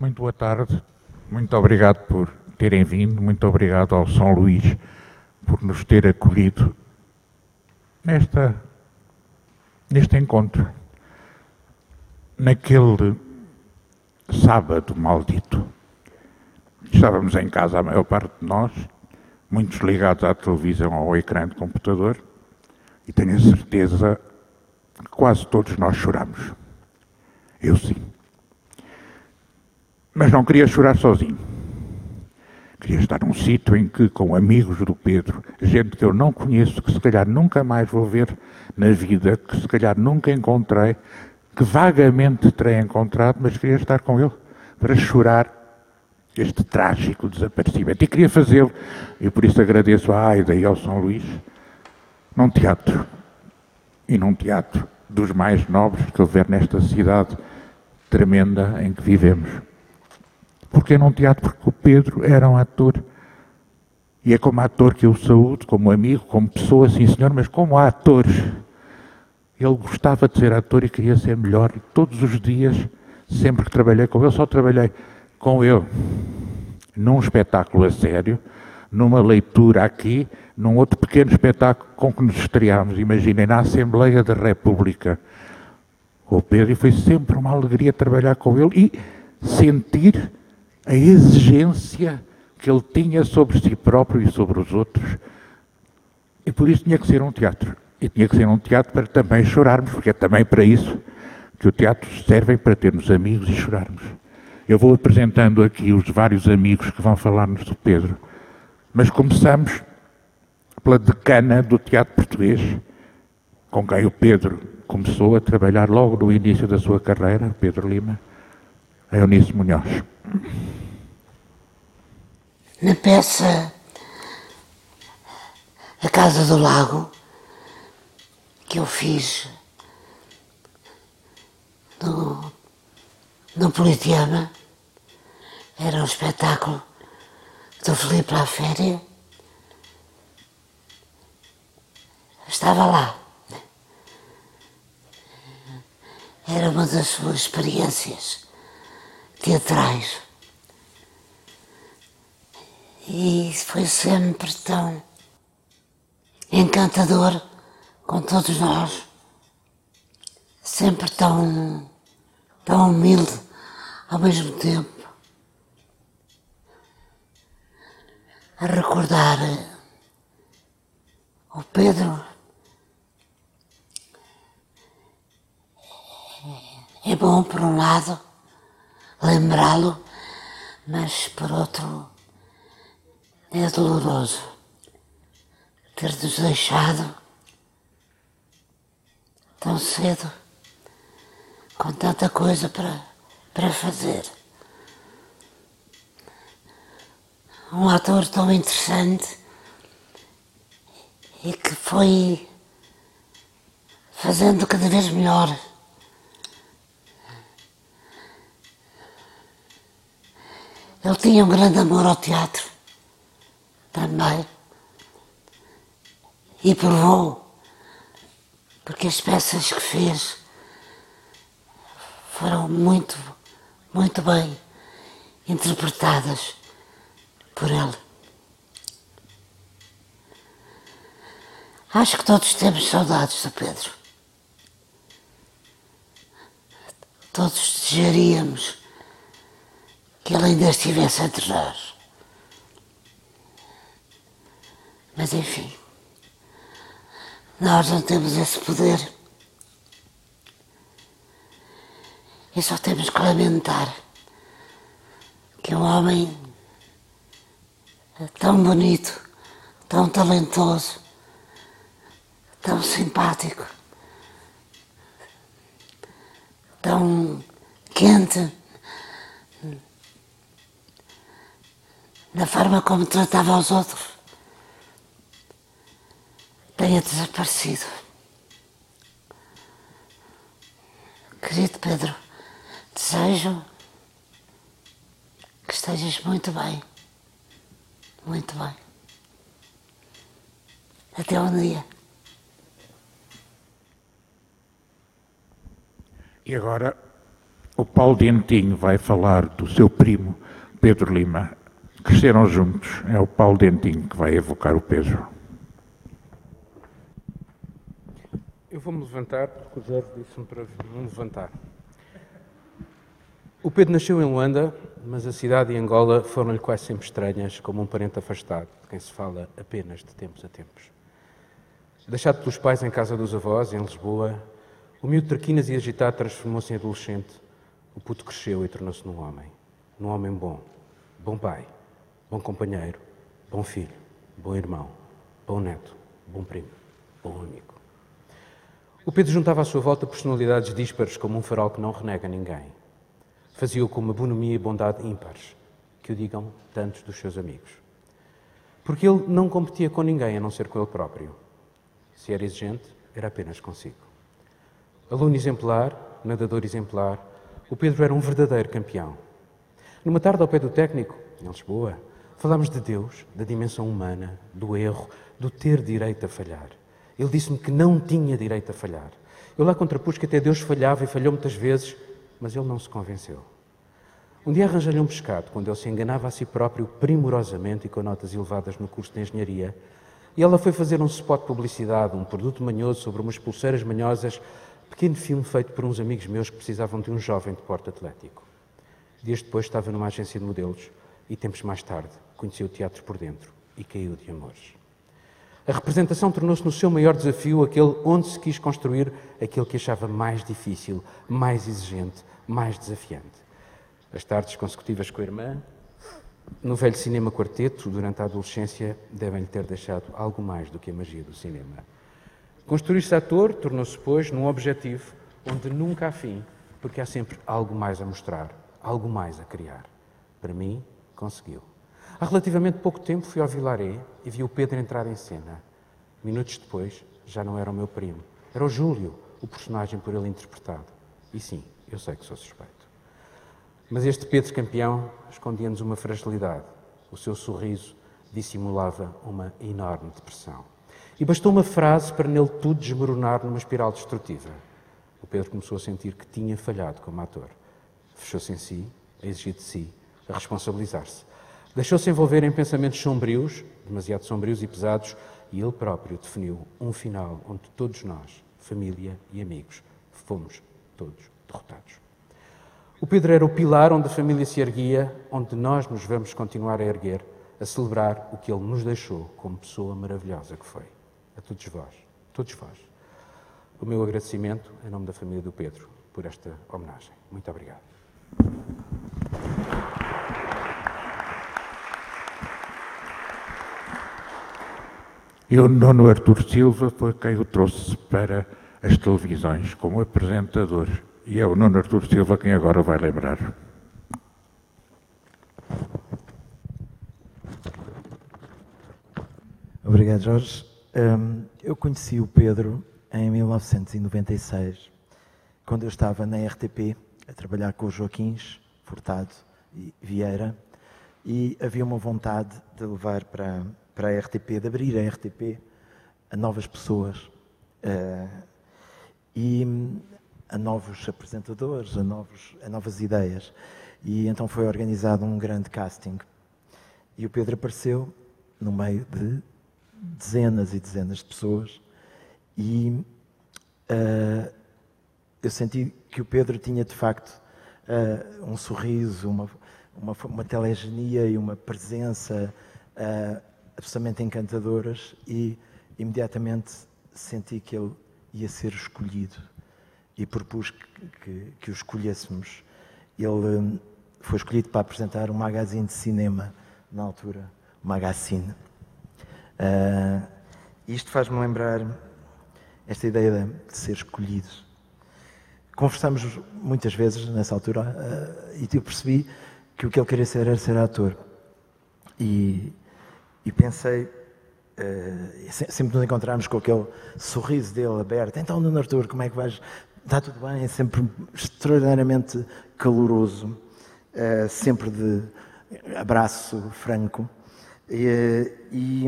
Muito boa tarde, muito obrigado por terem vindo, muito obrigado ao São Luís por nos ter acolhido nesta, neste encontro. Naquele sábado maldito, estávamos em casa, a maior parte de nós, muitos ligados à televisão ao ecrã de computador, e tenho a certeza que quase todos nós choramos. Eu sim. Mas não queria chorar sozinho. Queria estar num sítio em que, com amigos do Pedro, gente que eu não conheço, que se calhar nunca mais vou ver na vida, que se calhar nunca encontrei, que vagamente terei encontrado, mas queria estar com ele para chorar este trágico desaparecimento. E queria fazê-lo, e por isso agradeço à Aida e ao São Luís, num teatro. E num teatro dos mais nobres que houver nesta cidade tremenda em que vivemos. Porquê num teatro? Porque o Pedro era um ator. E é como ator que eu saúdo, como amigo, como pessoa, sim senhor, mas como ator. Ele gostava de ser ator e queria ser melhor. E todos os dias, sempre que trabalhei com ele, só trabalhei com ele num espetáculo a sério, numa leitura aqui, num outro pequeno espetáculo com que nos estreámos, imaginem, na Assembleia da República. O Pedro, e foi sempre uma alegria trabalhar com ele e sentir a exigência que ele tinha sobre si próprio e sobre os outros. E por isso tinha que ser um teatro. E tinha que ser um teatro para também chorarmos, porque é também para isso que o teatro serve para termos amigos e chorarmos. Eu vou apresentando aqui os vários amigos que vão falar-nos do Pedro, mas começamos pela decana do teatro português, com quem o Pedro começou a trabalhar logo no início da sua carreira, Pedro Lima, a Eunice Munhoz. Na peça A Casa do Lago, que eu fiz no, no Politeama, era um espetáculo do Felipe La Féria. Estava lá. Era uma das suas experiências teatrais. E foi sempre tão encantador com todos nós, sempre tão, tão humilde ao mesmo tempo. a recordar o Pedro. É bom, por um lado, lembrá-lo, mas, por outro, é doloroso ter-nos deixado tão cedo, com tanta coisa para, para fazer. um ator tão interessante e que foi fazendo cada vez melhor. Ele tinha um grande amor ao teatro também e provou, porque as peças que fez foram muito, muito bem interpretadas por ele. Acho que todos temos saudades do Pedro. Todos desejaríamos que ele ainda estivesse entre nós. Mas enfim, nós não temos esse poder. E só temos que lamentar que um homem tão bonito, tão talentoso, tão simpático, tão quente na forma como tratava os outros, tenha desaparecido. Querido Pedro, desejo que estejas muito bem. Muito bem. Até um dia. E agora o Paulo Dentinho vai falar do seu primo, Pedro Lima. Cresceram juntos. É o Paulo Dentinho que vai evocar o Pedro. Eu vou-me levantar, porque o Zé disse-me para me levantar. O Pedro nasceu em Luanda, mas a cidade e Angola foram-lhe quase sempre estranhas, como um parente afastado, de quem se fala apenas de tempos a tempos. Deixado pelos pais em casa dos avós, em Lisboa, o miúdo traquinas e agitado transformou-se em adolescente. O puto cresceu e tornou-se num homem. Num homem bom. Bom pai, bom companheiro, bom filho, bom irmão, bom neto, bom primo, bom amigo. O Pedro juntava à sua volta personalidades díspares como um farol que não renega ninguém fazia-o com uma bonomia e bondade ímpares, que o digam tantos dos seus amigos. Porque ele não competia com ninguém a não ser com ele próprio. Se era exigente, era apenas consigo. Aluno exemplar, nadador exemplar, o Pedro era um verdadeiro campeão. Numa tarde ao pé do técnico, em Lisboa, falámos de Deus, da dimensão humana, do erro, do ter direito a falhar. Ele disse-me que não tinha direito a falhar. Eu lá contrapus que até Deus falhava e falhou muitas vezes, mas ele não se convenceu. Um dia arranjei-lhe um pescado, quando ele se enganava a si próprio primorosamente e com notas elevadas no curso de engenharia, e ela foi fazer um spot de publicidade, um produto manhoso sobre umas pulseiras manhosas, pequeno filme feito por uns amigos meus que precisavam de um jovem de porte atlético. Dias depois estava numa agência de modelos e tempos mais tarde conheceu o teatro por dentro e caiu de amores. A representação tornou-se no seu maior desafio aquele onde se quis construir aquilo que achava mais difícil, mais exigente, mais desafiante. As tardes consecutivas com a irmã, no velho cinema quarteto, durante a adolescência, devem-lhe ter deixado algo mais do que a magia do cinema. Construir-se ator tornou-se, pois, num objetivo onde nunca há fim, porque há sempre algo mais a mostrar, algo mais a criar. Para mim, conseguiu. Há relativamente pouco tempo fui ao Vilaré e vi o Pedro entrar em cena. Minutos depois, já não era o meu primo. Era o Júlio, o personagem por ele interpretado. E sim, eu sei que sou suspeito. Mas este Pedro campeão escondia-nos uma fragilidade. O seu sorriso dissimulava uma enorme depressão. E bastou uma frase para nele tudo desmoronar numa espiral destrutiva. O Pedro começou a sentir que tinha falhado como ator. Fechou-se em si, a exigir de si, a responsabilizar-se. Deixou-se envolver em pensamentos sombrios, demasiado sombrios e pesados, e ele próprio definiu um final onde todos nós, família e amigos, fomos todos derrotados. O Pedro era o pilar onde a família se erguia, onde nós nos vamos continuar a erguer, a celebrar o que ele nos deixou como pessoa maravilhosa que foi. A todos vós, todos vós. O meu agradecimento em nome da família do Pedro por esta homenagem. Muito obrigado. E o Nuno Artur Silva foi quem o trouxe para as televisões como apresentador. E é o Nuno Artur Silva quem agora vai lembrar. Obrigado, Jorge. Um, eu conheci o Pedro em 1996, quando eu estava na RTP a trabalhar com o Joaquins Furtado e Vieira, e havia uma vontade de levar para para a RTP, de abrir a RTP a novas pessoas uh, e a novos apresentadores, a, novos, a novas ideias. E então foi organizado um grande casting. E o Pedro apareceu no meio de dezenas e dezenas de pessoas e uh, eu senti que o Pedro tinha de facto uh, um sorriso, uma, uma, uma telegenia e uma presença uh, absolutamente encantadoras e imediatamente senti que ele ia ser escolhido e propus que, que, que o escolhêssemos. Ele hum, foi escolhido para apresentar um magazine de cinema na altura, o Magazine. Uh, isto faz-me lembrar esta ideia de ser escolhido. Conversamos muitas vezes nessa altura uh, e eu percebi que o que ele queria ser era ser ator. E e pensei, uh, sempre nos encontramos com aquele sorriso dele aberto. Então, Nuno Artur, como é que vais? Está tudo bem? É sempre extraordinariamente caloroso, uh, sempre de abraço franco. E, e,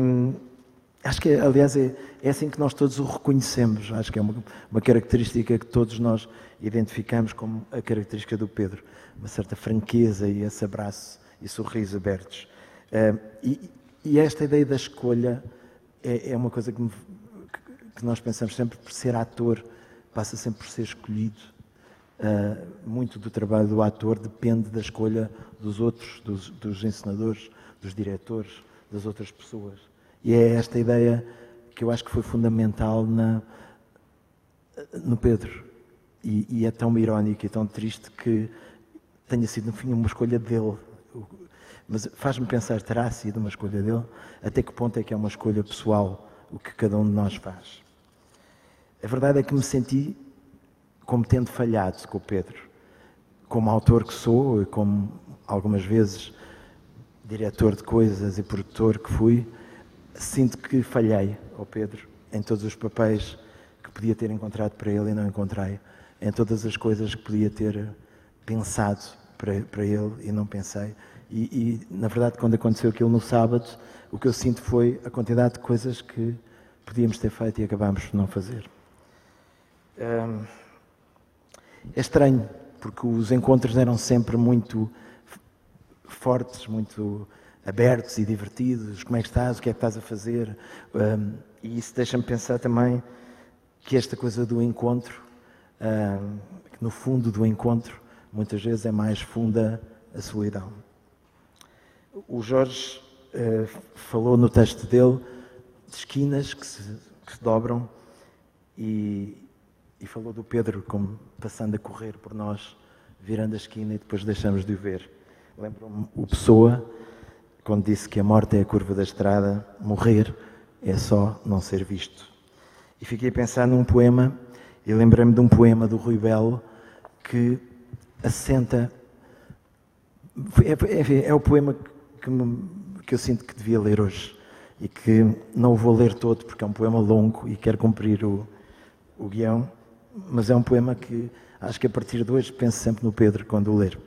Acho que, aliás, é, é assim que nós todos o reconhecemos. Acho que é uma, uma característica que todos nós identificamos como a característica do Pedro. Uma certa franqueza e esse abraço e sorriso abertos. Uh, e, e, esta ideia da escolha é, é uma coisa que, me, que, nós pensamos sempre por ser ator, passa sempre por ser escolhido. Uh, muito do trabalho do ator depende da escolha dos outros, dos, dos encenadores, dos diretores, das outras pessoas. E é esta ideia que eu acho que foi fundamental na, no Pedro. E, e, é tão irónico e tão triste que tenha sido, no fim, uma escolha dele. Mas faz-me pensar, terá sido uma escolha dele? Até que ponto é que é uma escolha pessoal o que cada um de nós faz? A verdade é que me senti como tendo falhado com o Pedro. Como autor que sou, e como algumas vezes diretor de coisas e produtor que fui, sinto que falhei ao Pedro em todos os papéis que podia ter encontrado para ele e não encontrei, em todas as coisas que podia ter pensado para, para ele e não pensei. E, e, na verdade, quando aconteceu aquilo no sábado, o que eu sinto foi a quantidade de coisas que podíamos ter feito e acabámos por não fazer. Hum, é estranho, porque os encontros eram sempre muito fortes, muito abertos e divertidos. Como é que estás? O que é que estás a fazer? Um, e isso deixa-me pensar também que esta coisa do encontro, um, que no fundo do encontro, muitas vezes é mais funda a solidão. O Jorge uh, falou no texto dele de esquinas que se, que se dobram e, e falou do Pedro como passando a correr por nós, virando a esquina e depois deixamos de o ver. Lembro-me o Pessoa quando disse que a morte é a curva da estrada, morrer é só não ser visto. E fiquei a pensar num poema, e lembrei-me de um poema do Rui Belo que assenta. É, é, é o poema que, me, que eu sinto que devia ler hoje e que não o vou ler todo porque é um poema longo e quero cumprir o, o guião, mas é um poema que acho que a partir de hoje penso sempre no Pedro quando o ler.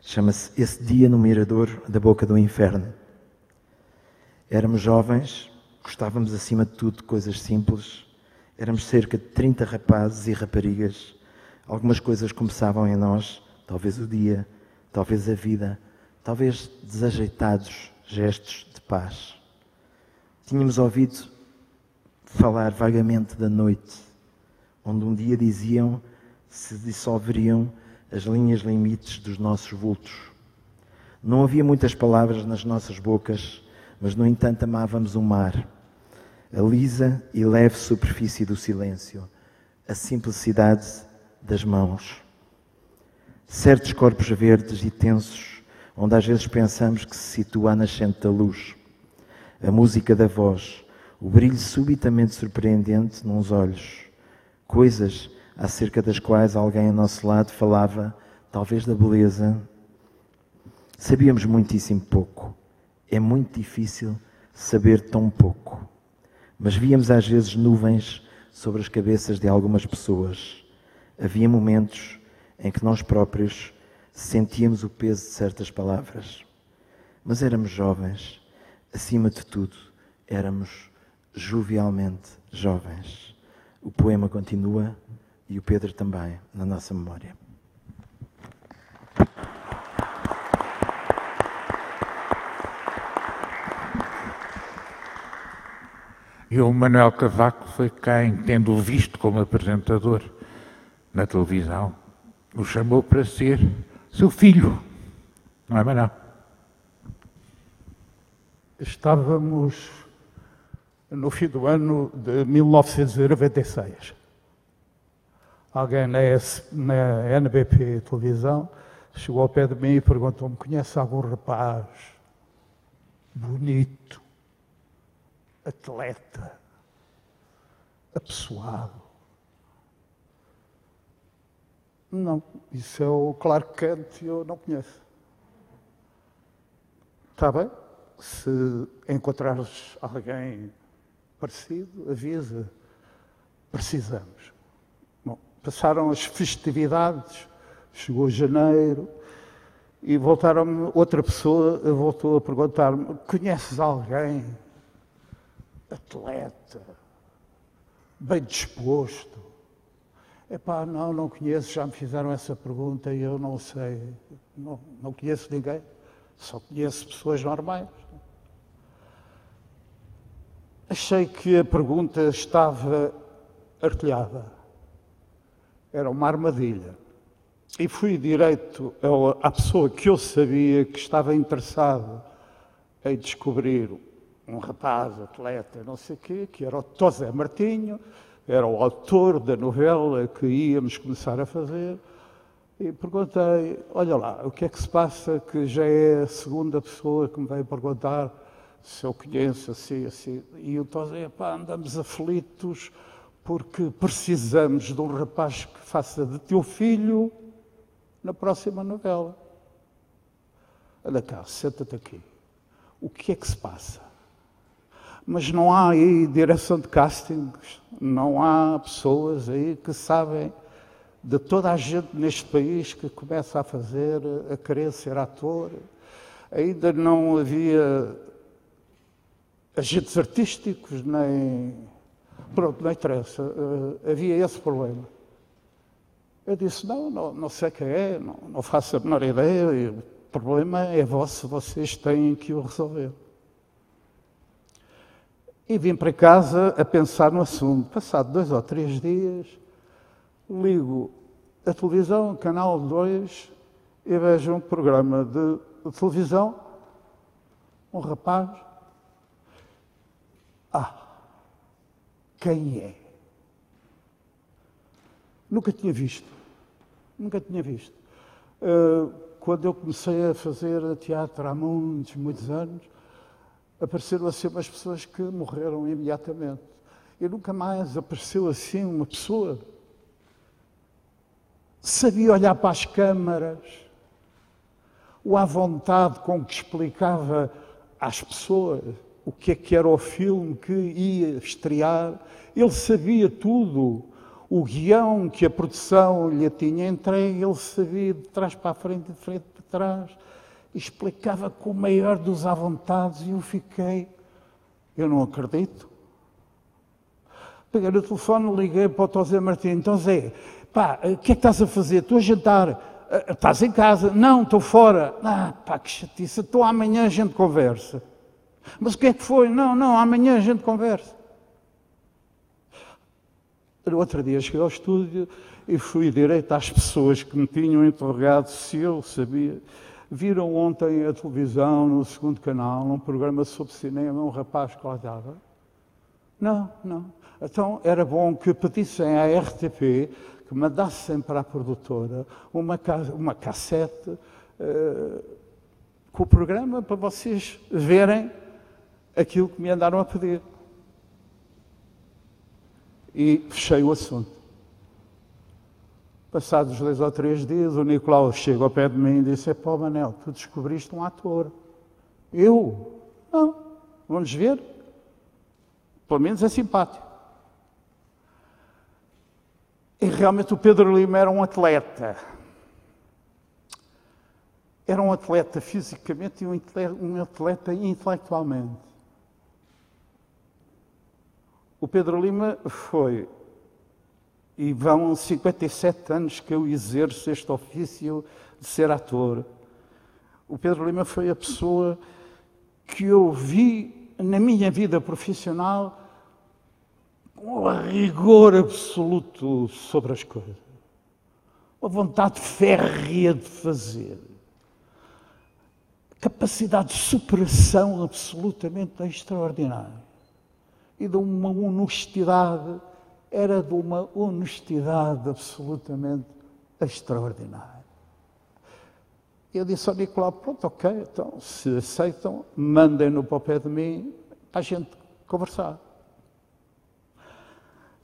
Chama-se Esse Dia no Mirador da Boca do Inferno. Éramos jovens, gostávamos acima de tudo de coisas simples. Éramos cerca de 30 rapazes e raparigas. Algumas coisas começavam em nós, talvez o dia, talvez a vida, talvez desajeitados gestos de paz. Tínhamos ouvido falar vagamente da noite, onde um dia diziam se dissolveriam as linhas limites dos nossos vultos. Não havia muitas palavras nas nossas bocas, mas no entanto amávamos o mar, a lisa e leve superfície do silêncio, a simplicidade das mãos. Certos corpos verdes e tensos, onde às vezes pensamos que se situa a nascente da luz, a música da voz, o brilho subitamente surpreendente nos olhos, coisas acerca das quais alguém ao nosso lado falava, talvez da beleza. Sabíamos muitíssimo pouco. É muito difícil saber tão pouco. Mas víamos às vezes nuvens sobre as cabeças de algumas pessoas. Havia momentos em que nós próprios sentíamos o peso de certas palavras. Mas éramos jovens, acima de tudo, éramos jovialmente jovens. O poema continua e o Pedro também na nossa memória. E o Manuel Cavaco foi quem, tendo-o visto como apresentador na televisão, o chamou para ser seu filho. Não é, Manuel? Estávamos no fim do ano de 1996 alguém na, S, na NBP televisão chegou ao pé de mim e perguntou-me: conhece algum rapaz bonito, atleta, apessoado? Não, isso é o Clark Kent e eu não conheço. Está bem? Se encontrares alguém parecido, avisa. Precisamos. Passaram as festividades, chegou janeiro, e voltaram outra pessoa voltou a perguntar-me: conheces alguém atleta, bem disposto. Epá, não, não conheço, já me fizeram essa pergunta e eu não sei, não, não conheço ninguém, só conheço pessoas normais. Achei que a pergunta estava artilhada. Era uma armadilha. E fui direito à pessoa que eu sabia que estava interessado em descobrir um rapaz, atleta, não sei o quê, que era o Tosé Martinho, era o autor da novela que íamos começar a fazer. E perguntei: Olha lá, o que é que se passa? Que já é a segunda pessoa que me veio perguntar se eu conheço assim, assim. E o Tosé, pá, andamos aflitos porque precisamos de um rapaz que faça de teu filho na próxima novela. Anda cá, senta-te aqui. O que é que se passa? Mas não há aí direção de castings, não há pessoas aí que sabem de toda a gente neste país que começa a fazer, a querer ser ator. Ainda não havia agentes artísticos, nem. Pronto, não interessa. Uh, havia esse problema. Eu disse: não, não, não sei quem é, não, não faço a menor ideia, o problema é vosso, vocês têm que o resolver. E vim para casa a pensar no assunto. Passado dois ou três dias, ligo a televisão, canal 2, e vejo um programa de televisão, um rapaz. Ah, quem é? Nunca tinha visto. Nunca tinha visto. Uh, quando eu comecei a fazer teatro há muitos, muitos anos, apareceram assim umas pessoas que morreram imediatamente. E nunca mais apareceu assim uma pessoa. Sabia olhar para as câmaras, o à vontade com que explicava às pessoas o que é que era o filme que ia estrear. Ele sabia tudo. O guião que a produção lhe tinha entregue, ele sabia de trás para a frente, de frente para trás explicava com o maior dos vontades e eu fiquei, eu não acredito. Peguei o telefone, liguei para o Tosé Martins, então Zé, pá, o que é que estás a fazer? Estou a jantar, ah, estás em casa? Não, estou fora. Ah, pá, que chatice, estou amanhã a gente conversa. Mas o que é que foi? Não, não, amanhã a gente conversa. No outro dia cheguei ao estúdio e fui direito às pessoas que me tinham interrogado se eu sabia Viram ontem a televisão, no segundo canal, num programa sobre cinema, um rapaz que estava? Não, não. Então era bom que pedissem à RTP que mandassem para a produtora uma, uma cassete uh, com o programa para vocês verem aquilo que me andaram a pedir. E fechei o assunto. Passados dois ou três dias, o Nicolau chega ao pé de mim e disse: Pô, Manel, tu descobriste um ator. Eu? Não. Vamos ver? Pelo menos é simpático. E realmente o Pedro Lima era um atleta. Era um atleta fisicamente e um atleta intelectualmente. O Pedro Lima foi e vão 57 anos que eu exerço este ofício de ser ator. O Pedro Lima foi a pessoa que eu vi na minha vida profissional com um rigor absoluto sobre as coisas. Uma vontade férrea de fazer. Capacidade de superação absolutamente extraordinária. E de uma honestidade era de uma honestidade absolutamente extraordinária. Eu disse ao Nicolau, pronto, ok, então, se aceitam, mandem-no para o pé de mim para a gente conversar.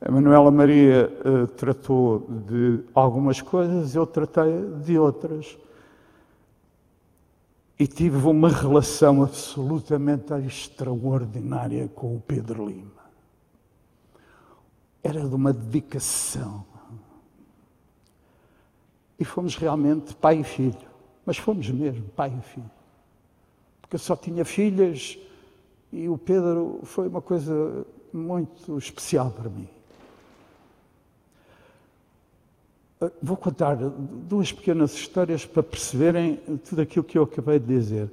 A Manuela Maria uh, tratou de algumas coisas, eu tratei de outras. E tive uma relação absolutamente extraordinária com o Pedro Lima era de uma dedicação. E fomos realmente pai e filho. Mas fomos mesmo pai e filho. Porque eu só tinha filhas E o Pedro foi uma coisa muito especial para mim. Ah, vou contar duas pequenas histórias para perceberem tudo aquilo que eu acabei de dizer.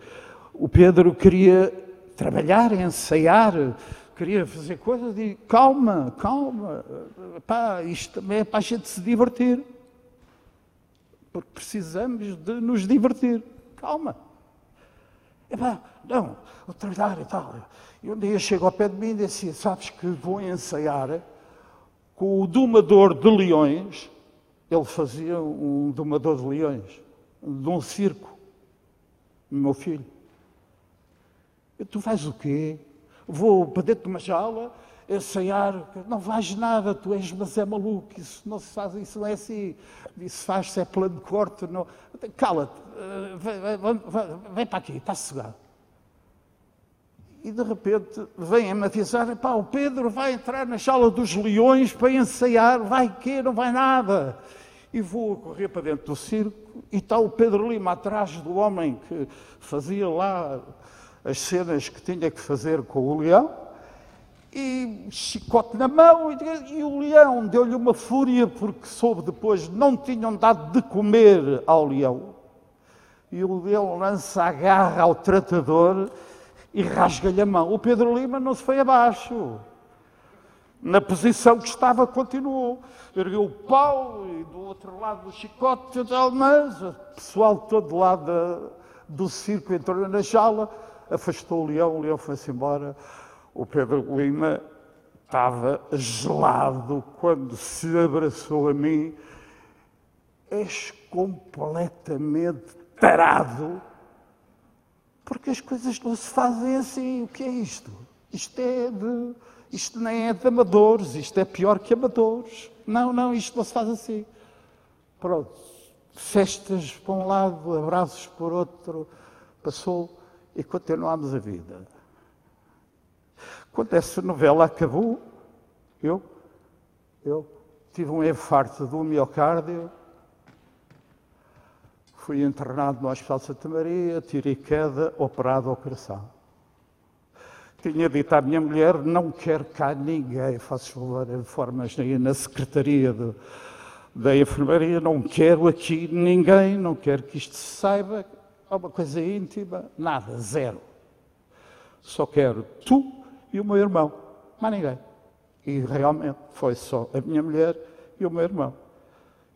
O Pedro queria trabalhar, ensaiar, queria fazer coisas e calma, calma, pá, isto também é para a gente se divertir. Porque precisamos de nos divertir. Calma. Epá, não, vou trabalhar e tal. E um dia chego ao pé de mim e disse, sabes que vou ensaiar com o domador de leões ele fazia um domador de leões, de um circo, meu filho. E tu vais o quê? Vou para dentro de uma jaula, ensaiar, não vais nada, tu és, mas é maluco, isso não se faz, isso não é assim, isso faz-se é plano de corte, não. Cala-te, eh, vem, vem, para aqui, está sossegado. E de repente vem-me avisar, pá, o Pedro vai entrar na jaula dos leões para ensaiar, vai que não vai nada e vou correr para dentro do circo e está o Pedro Lima atrás do homem que fazia lá as cenas que tinha que fazer com o leão e chicote na mão e, o leão deu-lhe uma fúria porque soube depois não tinham dado de comer ao leão e o leão lança a garra ao tratador e rasga-lhe a mão. O Pedro Lima não se foi abaixo na posição que estava, continuou. Ergueu o pau e do outro lado do chicote, mas o pessoal todo lá do circo entrou na jaula, afastou o leão, o leão foi-se embora. O Pedro Lima estava gelado quando se abraçou a mim. És completamente tarado, porque as coisas não se fazem assim. O que é isto? Isto é de isto nem é de amadores, isto é pior que amadores. Não, não, isto não se faz assim. Pronto, festas por um lado, abraços por outro, passou e continuamos a vida. Quando essa novela acabou, eu, eu tive um infarto do miocárdio, fui internado no Hospital de Santa Maria, tirei queda, operado ao coração. Tinha dito à minha mulher, não quero cá ninguém, faço favor, informas aí na secretaria da enfermaria, não quero aqui ninguém, não quero que isto se saiba, é uma coisa íntima, nada, zero. Só quero tu e o meu irmão, mais ninguém. E realmente foi só a minha mulher e o meu irmão.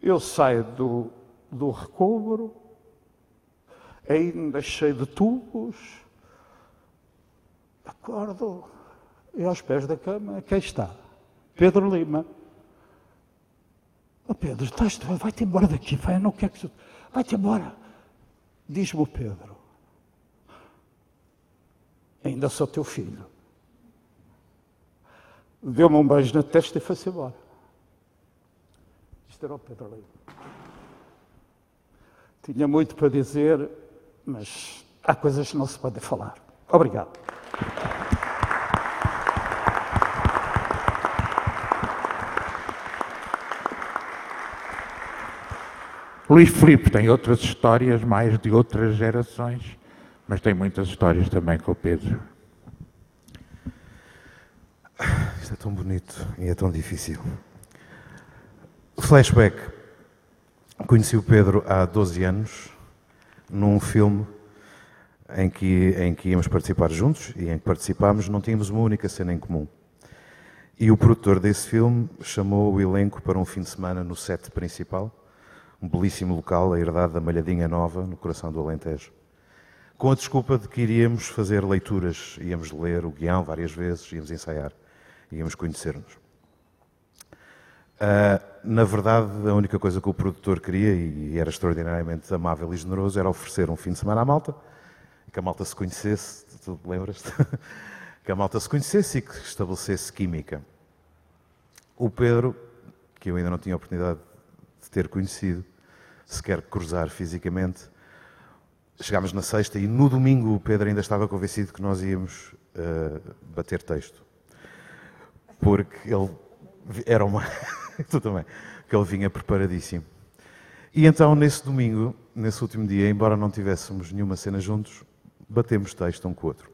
Eu saio do, do recobro, ainda cheio de tubos, Acordo e aos pés da cama, quem está? Pedro Lima. Oh Pedro, estás, vai-te embora daqui, vai, não quero que Vai-te embora. Diz-me Pedro. Ainda sou teu filho. Deu-me um beijo na testa e foi-se embora. Isto era o Pedro Lima. Tinha muito para dizer, mas há coisas que não se podem falar. Obrigado. Luís Filipe tem outras histórias, mais de outras gerações, mas tem muitas histórias também com o Pedro. Isto é tão bonito e é tão difícil. Flashback. Conheci o Pedro há 12 anos, num filme em que, em que íamos participar juntos e em que participámos, não tínhamos uma única cena em comum. E o produtor desse filme chamou o elenco para um fim de semana no set principal, um belíssimo local, a herdade da Malhadinha Nova, no coração do Alentejo. Com a desculpa de que iríamos fazer leituras, íamos ler o guião várias vezes, íamos ensaiar, íamos conhecer-nos. Uh, na verdade, a única coisa que o produtor queria, e era extraordinariamente amável e generoso, era oferecer um fim de semana à malta, que a malta se conhecesse, tu lembras-te? que a malta se conhecesse e que estabelecesse química. O Pedro, que eu ainda não tinha oportunidade de ter conhecido, sequer cruzar fisicamente, chegámos na sexta e no domingo o Pedro ainda estava convencido que nós íamos uh, bater texto. Porque ele era uma. tu também. Que ele vinha preparadíssimo. E então, nesse domingo, nesse último dia, embora não tivéssemos nenhuma cena juntos, batemos texto um com o outro.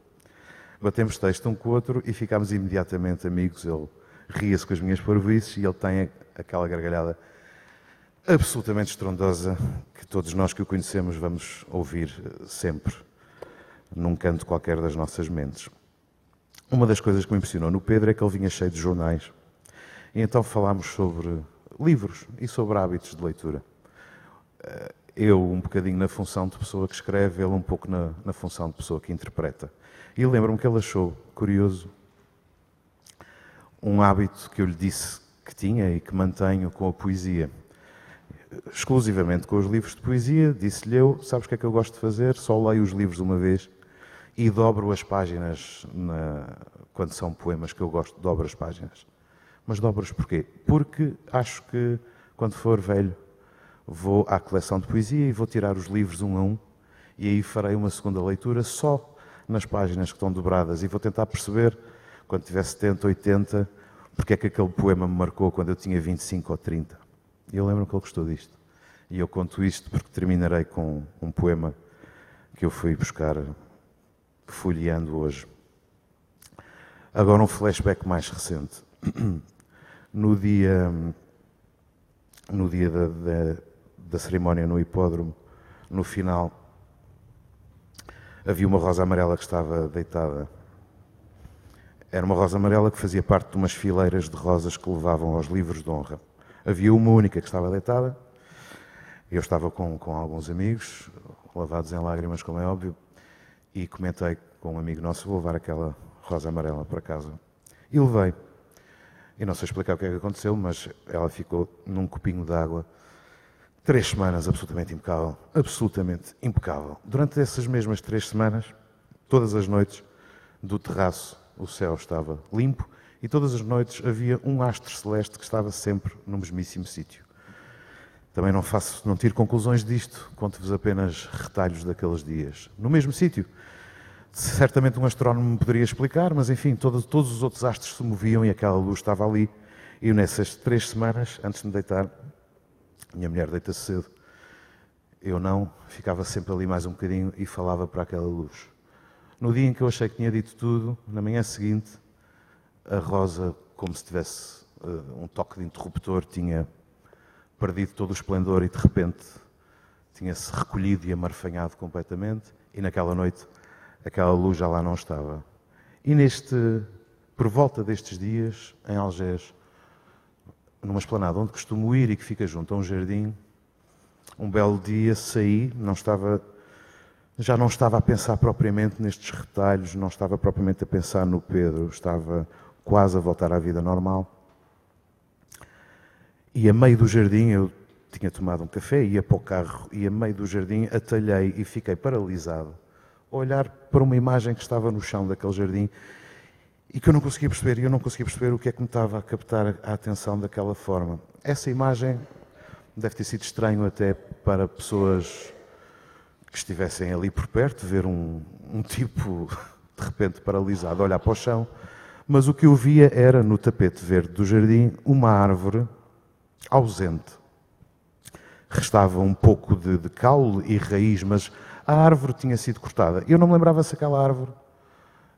Batemos texto um com o outro e ficámos imediatamente amigos. Ele ria-se com as minhas parvoices e ele tem aquela gargalhada absolutamente estrondosa que todos nós que o conhecemos vamos ouvir eh, sempre, num canto qualquer das nossas mentes. Uma das coisas que me impressionou no Pedro é que ele vinha cheio de jornais. E então falámos sobre livros e sobre hábitos de leitura. Eh, eu um bocadinho na função de pessoa que escreve, ele um pouco na, na função de pessoa que interpreta. E lembro-me que ele achou curioso um hábito que eu lhe disse que tinha e que mantenho com a poesia. Exclusivamente com os livros de poesia, disse-lhe eu, sabes o que é que eu gosto de fazer? Só leio os livros uma vez e dobro as páginas, na... quando são poemas que eu gosto, dobro as páginas. Mas dobro-as porquê? Porque acho que, quando for velho, vou à coleção de poesia e vou tirar os livros um a um e aí farei uma segunda leitura só nas páginas que estão dobradas e vou tentar perceber, quando tiver 70, 80, porque é que aquele poema me marcou quando eu tinha 25 ou 30. E eu lembro que ele gostou disto. E eu conto isto porque terminarei com um poema que eu fui buscar folheando hoje. Agora um flashback mais recente. No dia, no dia da, da, da cerimónia no hipódromo, no final, havia uma rosa amarela que estava deitada. Era uma rosa amarela que fazia parte de umas fileiras de rosas que levavam aos livros de honra. Havia uma única que estava deitada. Eu estava com, com alguns amigos, lavados em lágrimas, como é óbvio, e comentei com um amigo nosso: vou levar aquela rosa amarela para casa. E levei. E não sei explicar o que é que aconteceu, mas ela ficou num copinho de água Três semanas absolutamente impecável, absolutamente impecável. Durante essas mesmas três semanas, todas as noites do terraço o céu estava limpo e todas as noites havia um astro celeste que estava sempre no mesmíssimo sítio. Também não faço, não tiro conclusões disto, conto-vos apenas retalhos daqueles dias. No mesmo sítio, certamente um astrónomo me poderia explicar, mas enfim, todos, todos os outros astros se moviam e aquela luz estava ali. E nessas três semanas, antes de me deitar, minha mulher deita-se cedo. Eu não, ficava sempre ali mais um bocadinho e falava para aquela luz. No dia em que eu achei que tinha dito tudo, na manhã seguinte, a Rosa, como se tivesse uh, um toque de interruptor, tinha perdido todo o esplendor e de repente tinha-se recolhido e amarfanhado completamente. E naquela noite, aquela luz já lá não estava. E neste, por volta destes dias, em Algés, numa esplanada onde costumo ir e que fica junto a um jardim, um belo dia saí, não estava, já não estava a pensar propriamente nestes retalhos, não estava propriamente a pensar no Pedro, estava quase a voltar à vida normal. E a meio do jardim, eu tinha tomado um café, ia para o carro, e a meio do jardim atalhei e fiquei paralisado, a olhar para uma imagem que estava no chão daquele jardim e que eu não conseguia perceber, e eu não conseguia perceber o que é que me estava a captar a atenção daquela forma. Essa imagem deve ter sido estranho até para pessoas que estivessem ali por perto, ver um, um tipo de repente paralisado, olhar para o chão, mas o que eu via era no tapete verde do jardim uma árvore ausente. Restava um pouco de, de caule e raiz, mas a árvore tinha sido cortada. Eu não me lembrava se aquela árvore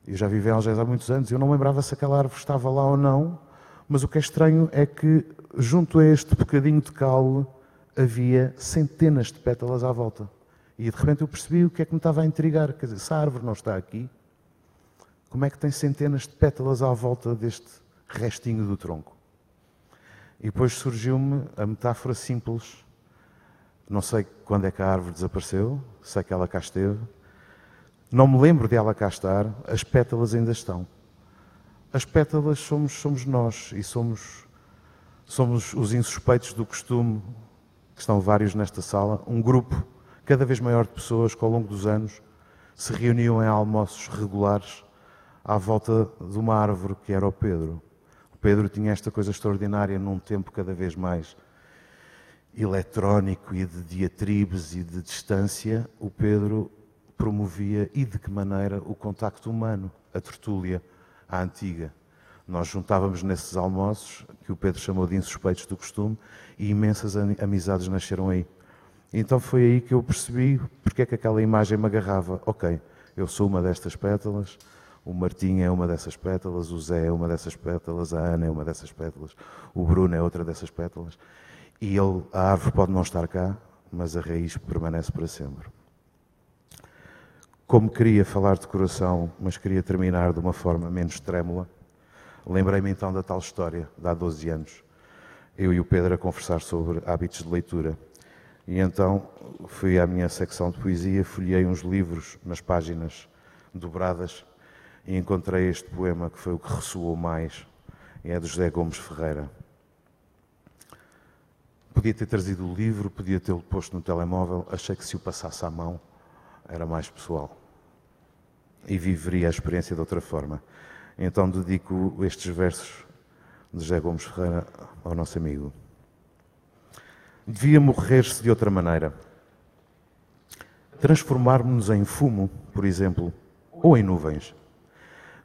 eu já vivi em Algés há muitos anos, eu não lembrava se aquela árvore estava lá ou não, mas o que é estranho é que, junto a este bocadinho de caule, havia centenas de pétalas à volta. E de repente eu percebi o que é que me estava a intrigar. Quer dizer, se a árvore não está aqui, como é que tem centenas de pétalas à volta deste restinho do tronco? E depois surgiu-me a metáfora simples. Não sei quando é que a árvore desapareceu, sei que ela cá esteve, não me lembro dela cá estar, as pétalas ainda estão. As pétalas somos, somos nós e somos, somos os insuspeitos do costume, que estão vários nesta sala, um grupo cada vez maior de pessoas que ao longo dos anos se reuniam em almoços regulares à volta de uma árvore que era o Pedro. O Pedro tinha esta coisa extraordinária num tempo cada vez mais eletrónico e de diatribes e de distância. O Pedro promovia e de que maneira o contacto humano, a tertúlia, a antiga. Nós juntávamos nesses almoços, que o Pedro chamou de insuspeitos do costume, e imensas amizades nasceram aí. Então foi aí que eu percebi porque é que aquela imagem me agarrava. Ok, eu sou uma destas pétalas, O Martim é uma dessas pétalas, o Zé é uma dessas pétalas, a Ana é uma dessas pétalas, o Bruno é outra dessas pétalas. E ele, a árvore pode não estar cá, mas a raiz permanece para sempre. Como queria falar de coração, mas queria terminar de uma forma menos trêmula, lembrei-me então da tal história de há 12 anos. Eu e o Pedro a conversar sobre hábitos de leitura. E então fui à minha secção de poesia, folhei uns livros nas páginas dobradas e encontrei este poema que foi o que ressoou mais. É de José Gomes Ferreira. Podia ter trazido o livro, podia tê-lo posto no telemóvel, achei que se o passasse à mão era mais pessoal e viveria a experiência de outra forma. Então dedico estes versos de José Gomes Ferreira ao nosso amigo. Devia morrer-se de outra maneira. Transformarmos-nos em fumo, por exemplo, ou em nuvens.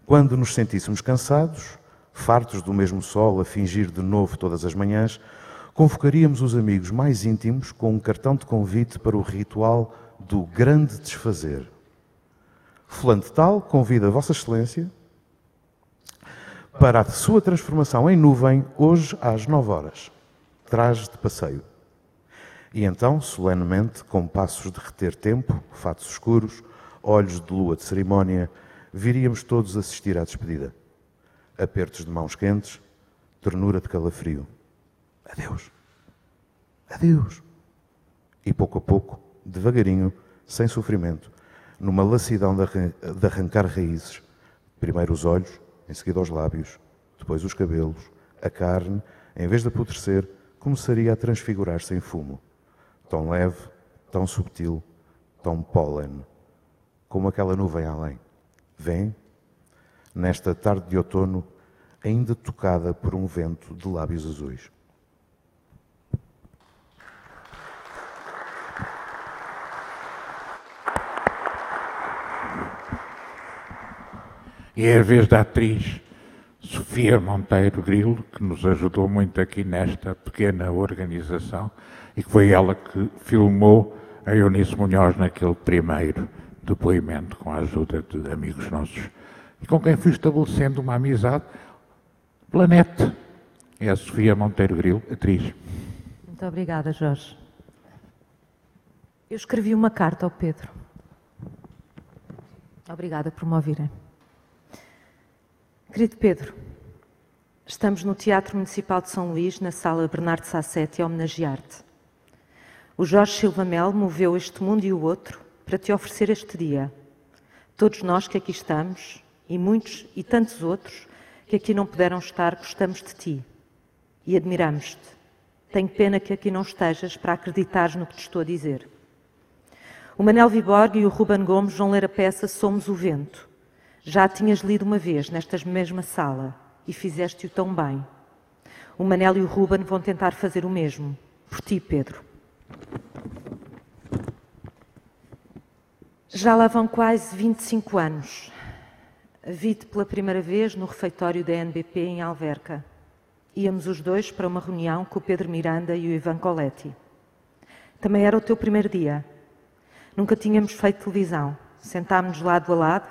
Quando nos sentíssemos cansados, fartos do mesmo sol a fingir de novo todas as manhãs, convocaríamos os amigos mais íntimos com um cartão de convite para o ritual do grande desfazer. Fulano de Tal convida Vossa Excelência para a sua transformação em nuvem hoje às nove horas. Traje de passeio. E então, solenemente, com passos de reter tempo, fatos escuros, olhos de lua de cerimónia, viríamos todos assistir à despedida. Apertos de mãos quentes, ternura de calafrio. Adeus. Adeus. E pouco a pouco, devagarinho, sem sofrimento, numa lassidão de arrancar raízes. Primeiro os olhos, em seguida os lábios, depois os cabelos, a carne, em vez de apodrecer, começaria a transfigurar-se em fumo. Tão leve, tão subtil, tão pólen, como aquela nuvem além. Vem, nesta tarde de outono, ainda tocada por um vento de lábios azuis. E é a vez da atriz Sofia Monteiro Grilo, que nos ajudou muito aqui nesta pequena organização e que foi ela que filmou a Eunice Munhoz naquele primeiro depoimento com a ajuda de amigos nossos e com quem fui estabelecendo uma amizade. Planete é a Sofia Monteiro Grilo, atriz. Muito obrigada, Jorge. Eu escrevi uma carta ao Pedro. Obrigada por me ouvirem. Querido Pedro, estamos no Teatro Municipal de São Luís, na sala Bernardo Sassetti, a homenagear-te. O Jorge Silva Mel moveu este mundo e o outro para te oferecer este dia. Todos nós que aqui estamos, e muitos e tantos outros que aqui não puderam estar, gostamos de ti e admiramos-te. Tenho pena que aqui não estejas para acreditares no que te estou a dizer. O Manel Viborg e o Ruben Gomes vão ler a peça Somos o Vento. Já a tinhas lido uma vez nesta mesma sala e fizeste-o tão bem. O Manel e o Ruben vão tentar fazer o mesmo. Por ti, Pedro. Já lá vão quase 25 anos. Vi-te pela primeira vez no refeitório da NBP em Alverca. Íamos os dois para uma reunião com o Pedro Miranda e o Ivan Coletti. Também era o teu primeiro dia. Nunca tínhamos feito televisão. Sentámos-nos lado a lado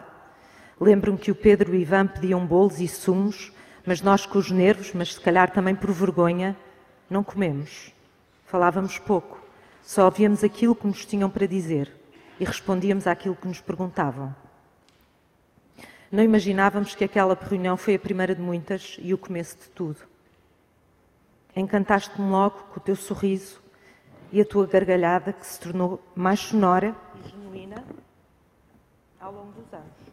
Lembro-me que o Pedro e o Ivan pediam bolos e sumos, mas nós com os nervos, mas se calhar também por vergonha, não comemos. Falávamos pouco, só ouvíamos aquilo que nos tinham para dizer e respondíamos àquilo que nos perguntavam. Não imaginávamos que aquela reunião foi a primeira de muitas e o começo de tudo. Encantaste-me logo com o teu sorriso e a tua gargalhada que se tornou mais sonora e genuína ao longo dos anos.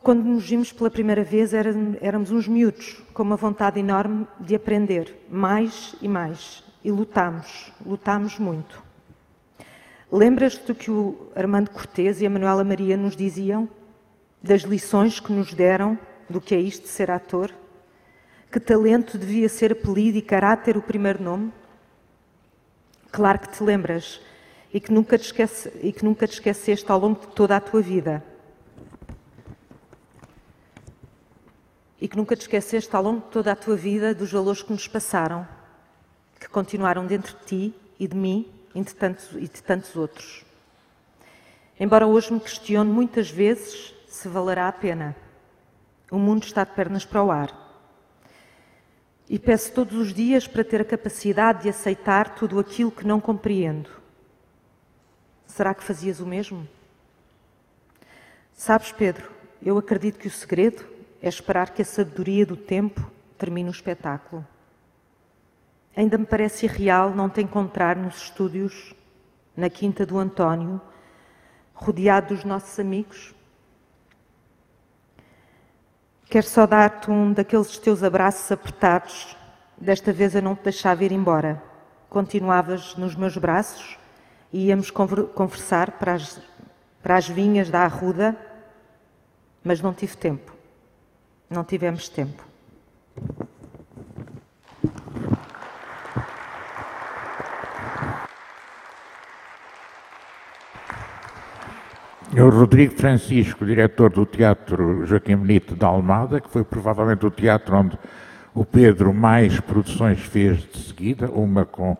Quando nos vimos pela primeira vez, éramos uns miúdos, com uma vontade enorme de aprender mais e mais. E lutámos, lutámos muito. Lembras-te do que o Armando Cortês e a Manuela Maria nos diziam? Das lições que nos deram do que é isto de ser ator? Que talento devia ser apelido e caráter o primeiro nome? Claro que te lembras e que nunca te, esquece, e que nunca te esqueceste ao longo de toda a tua vida. e que nunca te esqueceste ao longo de toda a tua vida dos valores que nos passaram, que continuaram dentro de ti e de mim e de tantos, e de tantos outros. Embora hoje me questione muitas vezes se valerá a pena. O mundo está de pernas para o ar. E peço todos os dias para ter a capacidade de aceitar tudo aquilo que não compreendo. Será que fazias o mesmo? Sabes, Pedro, eu acredito que o segredo é esperar que a sabedoria do tempo termine o espetáculo. Ainda me parece irreal não te encontrar nos estúdios, na Quinta do António, rodeado dos nossos amigos. Quero só dar-te um daqueles teus abraços apertados. Desta vez eu não te deixava ir embora. Continuavas nos meus braços e íamos conversar para as, para as vinhas da Arruda, mas não tive tempo. Não tivemos tempo. O Rodrigo Francisco, diretor do Teatro Joaquim Benito da Almada, que foi provavelmente o teatro onde o Pedro mais produções fez de seguida, uma com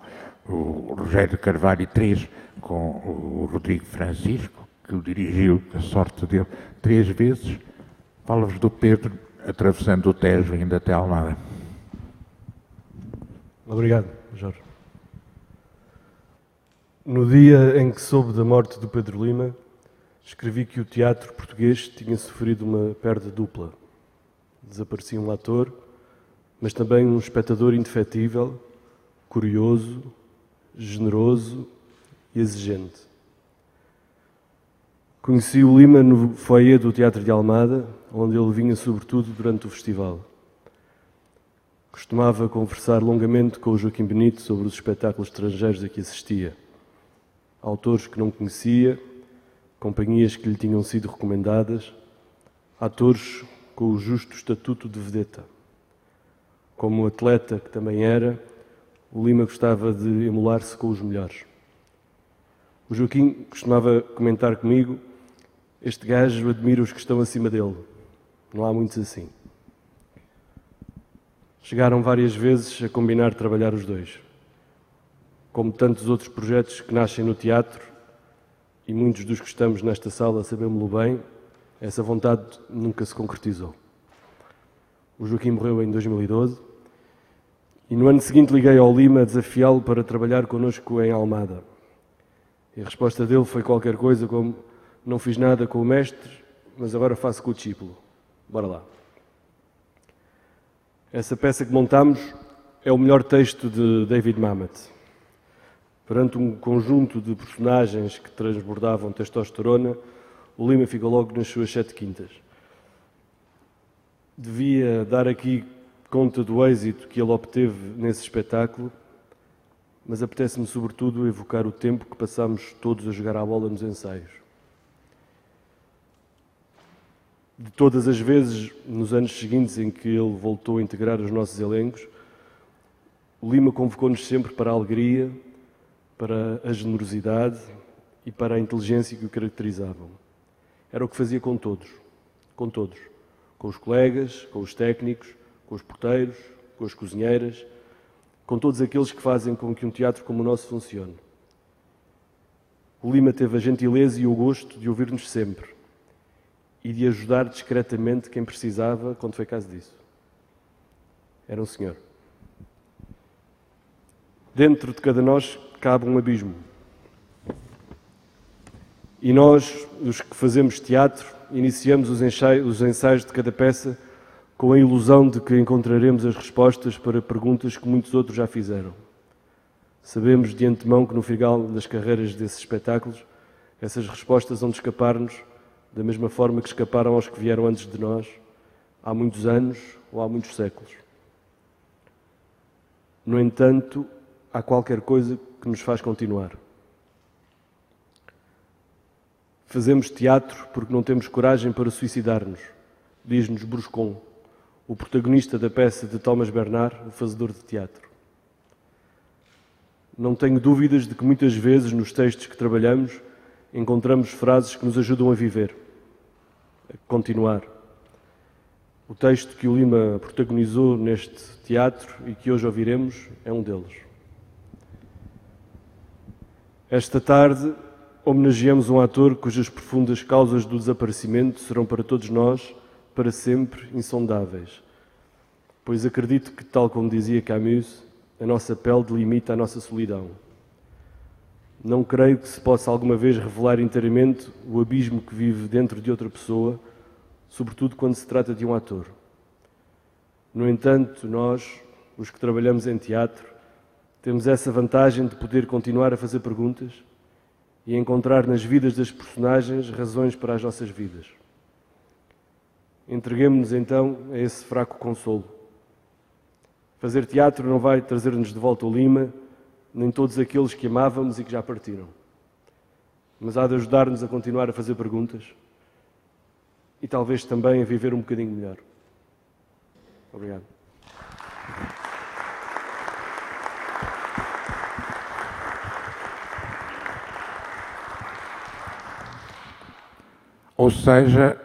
o Rogério Carvalho e três com o Rodrigo Francisco, que o dirigiu, a sorte dele, três vezes. Fala-vos do Pedro atravessando o Tejo indo até Almada. Obrigado, Jorge. No dia em que soube da morte do Pedro Lima, escrevi que o teatro português tinha sofrido uma perda dupla. Desaparecia um ator, mas também um espectador indefetível, curioso, generoso e exigente. Conheci o Lima no foyer do Teatro de Almada, onde ele vinha sobretudo durante o festival. Costumava conversar longamente com o Joaquim Benito sobre os espetáculos estrangeiros a que assistia. Autores que não conhecia, companhias que lhe tinham sido recomendadas, atores com o justo estatuto de vedeta. Como atleta que também era, o Lima gostava de emular-se com os melhores. O Joaquim costumava comentar comigo: Este gajo admira os que estão acima dele. Não há muitos assim. Chegaram várias vezes a combinar trabalhar os dois. Como tantos outros projetos que nascem no teatro, e muitos dos que estamos nesta sala sabemos-lo bem, essa vontade nunca se concretizou. O Joaquim morreu em 2012 e no ano seguinte liguei ao Lima a desafiá-lo para trabalhar connosco em Almada. E a resposta dele foi qualquer coisa como: Não fiz nada com o mestre, mas agora faço com o discípulo. Bora lá. Essa peça que montamos é o melhor texto de David Mamet. Perante um conjunto de personagens que transbordavam testosterona, o Lima fica logo nas suas sete quintas. Devia dar aqui conta do êxito que ele obteve nesse espetáculo, mas apetece-me sobretudo evocar o tempo que passámos todos a jogar à bola nos ensaios. De todas as vezes, nos anos seguintes em que ele voltou a integrar os nossos elencos, o Lima convocou-nos sempre para a alegria, para a generosidade e para a inteligência que o caracterizavam. Era o que fazia com todos, com todos, com os colegas, com os técnicos, com os porteiros, com as cozinheiras, com todos aqueles que fazem com que um teatro como o nosso funcione. O Lima teve a gentileza e o gosto de ouvir-nos sempre e de ajudar discretamente quem precisava quando foi caso disso. Era um senhor. Dentro de cada nós cabe um abismo. E nós, os que fazemos teatro, iniciamos os ensaios, os ensaios de cada peça com a ilusão de que encontraremos as respostas para perguntas que muitos outros já fizeram. Sabemos de antemão que no final das carreiras desses espetáculos, essas respostas vão escapar-nos da mesma forma que escaparam aos que vieram antes de nós, há muitos anos ou há muitos séculos. No entanto, há qualquer coisa que nos faz continuar. Fazemos teatro porque não temos coragem para suicidar-nos, diz-nos Bruscon, o protagonista da peça de Thomas Bernard, o fazedor de teatro. Não tenho dúvidas de que muitas vezes nos textos que trabalhamos encontramos frases que nos ajudam a viver, a continuar. O texto que o Lima protagonizou neste teatro e que hoje ouviremos é um deles. Esta tarde homenageamos um ator cujas profundas causas do desaparecimento serão para todos nós, para sempre, insondáveis. Pois acredito que, tal como dizia Camus, a nossa pele delimita a nossa solidão. Não creio que se possa alguma vez revelar inteiramente o abismo que vive dentro de outra pessoa, sobretudo quando se trata de um ator. No entanto, nós, os que trabalhamos em teatro, temos essa vantagem de poder continuar a fazer perguntas e encontrar nas vidas das personagens razões para as nossas vidas. Entreguemos-nos então a esse fraco consolo. Fazer teatro não vai trazer-nos de volta o Lima, nem todos aqueles que amávamos e que já partiram. Mas há de ajudar-nos a continuar a fazer perguntas e talvez também a viver um bocadinho melhor. Obrigado. Ou seja,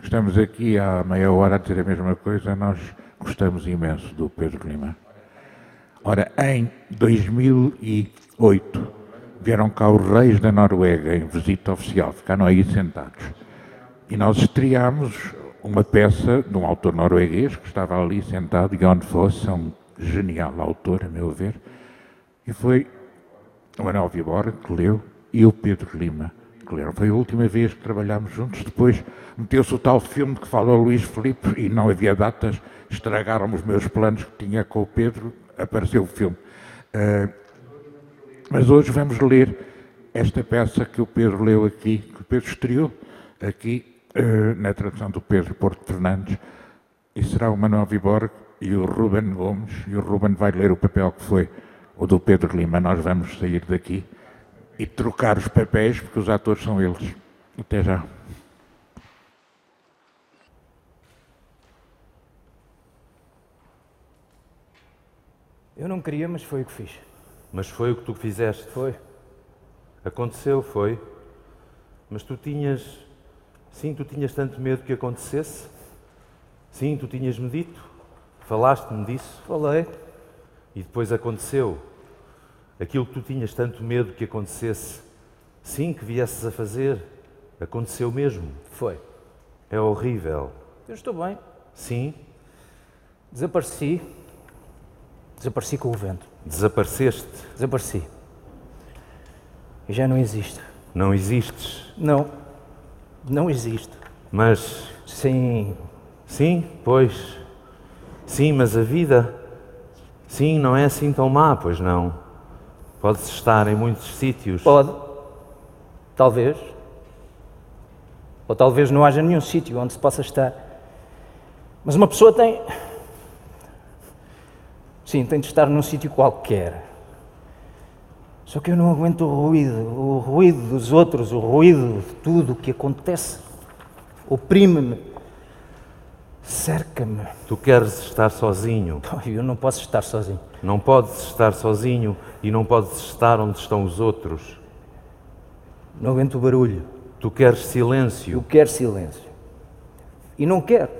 estamos aqui há meia hora a dizer a mesma coisa, nós gostamos imenso do Pedro Lima. Ora, em 2008 vieram cá os reis da Noruega em visita oficial, ficaram aí sentados. E nós estreámos uma peça de um autor norueguês que estava ali sentado, Jon Fosse, um genial autor, a meu ver, e foi o Manuel Vibora que leu e o Pedro Lima leram. Foi a última vez que trabalhámos juntos, depois meteu-se o tal filme que falou Luís Filipe e não havia datas, estragaram os meus planos que tinha com o Pedro, apareceu o filme. Uh, mas hoje vamos ler esta peça que o Pedro leu aqui, que o Pedro estreou aqui uh, na tradução do Pedro Porto Fernandes, e será o Manuel Viborg e o Ruben Gomes, e o Ruben vai ler o papel que foi o do Pedro Lima. Nós vamos sair daqui e trocar os papéis, porque os atores são eles. Até já. Eu não queria, mas foi o que fiz. Mas foi o que tu fizeste? Foi. Aconteceu, foi. Mas tu tinhas. Sim, tu tinhas tanto medo que acontecesse? Sim, tu tinhas-me dito? Falaste-me disso? Falei. E depois aconteceu? Aquilo que tu tinhas tanto medo que acontecesse, sim, que viesses a fazer, aconteceu mesmo? Foi. É horrível. Eu estou bem. Sim? Desapareci. Desapareci com o vento. Desapareceste? Desapareci. E já não existo. Não existes? Não. Não existo. Mas. Sim. Sim, pois. Sim, mas a vida. Sim, não é assim tão má, pois não. Podes estar em muitos sítios. Pode. Talvez. Ou talvez não haja nenhum sítio onde se possa estar. Mas uma pessoa tem. Sim, tem de estar num sítio qualquer. Só que eu não aguento o ruído, o ruído dos outros, o ruído de tudo o que acontece. Oprime-me. Cerca-me. Tu queres estar sozinho. Eu não posso estar sozinho. Não podes estar sozinho e não podes estar onde estão os outros. Não aguento o barulho. Tu queres silêncio. Eu quero silêncio. E não quero.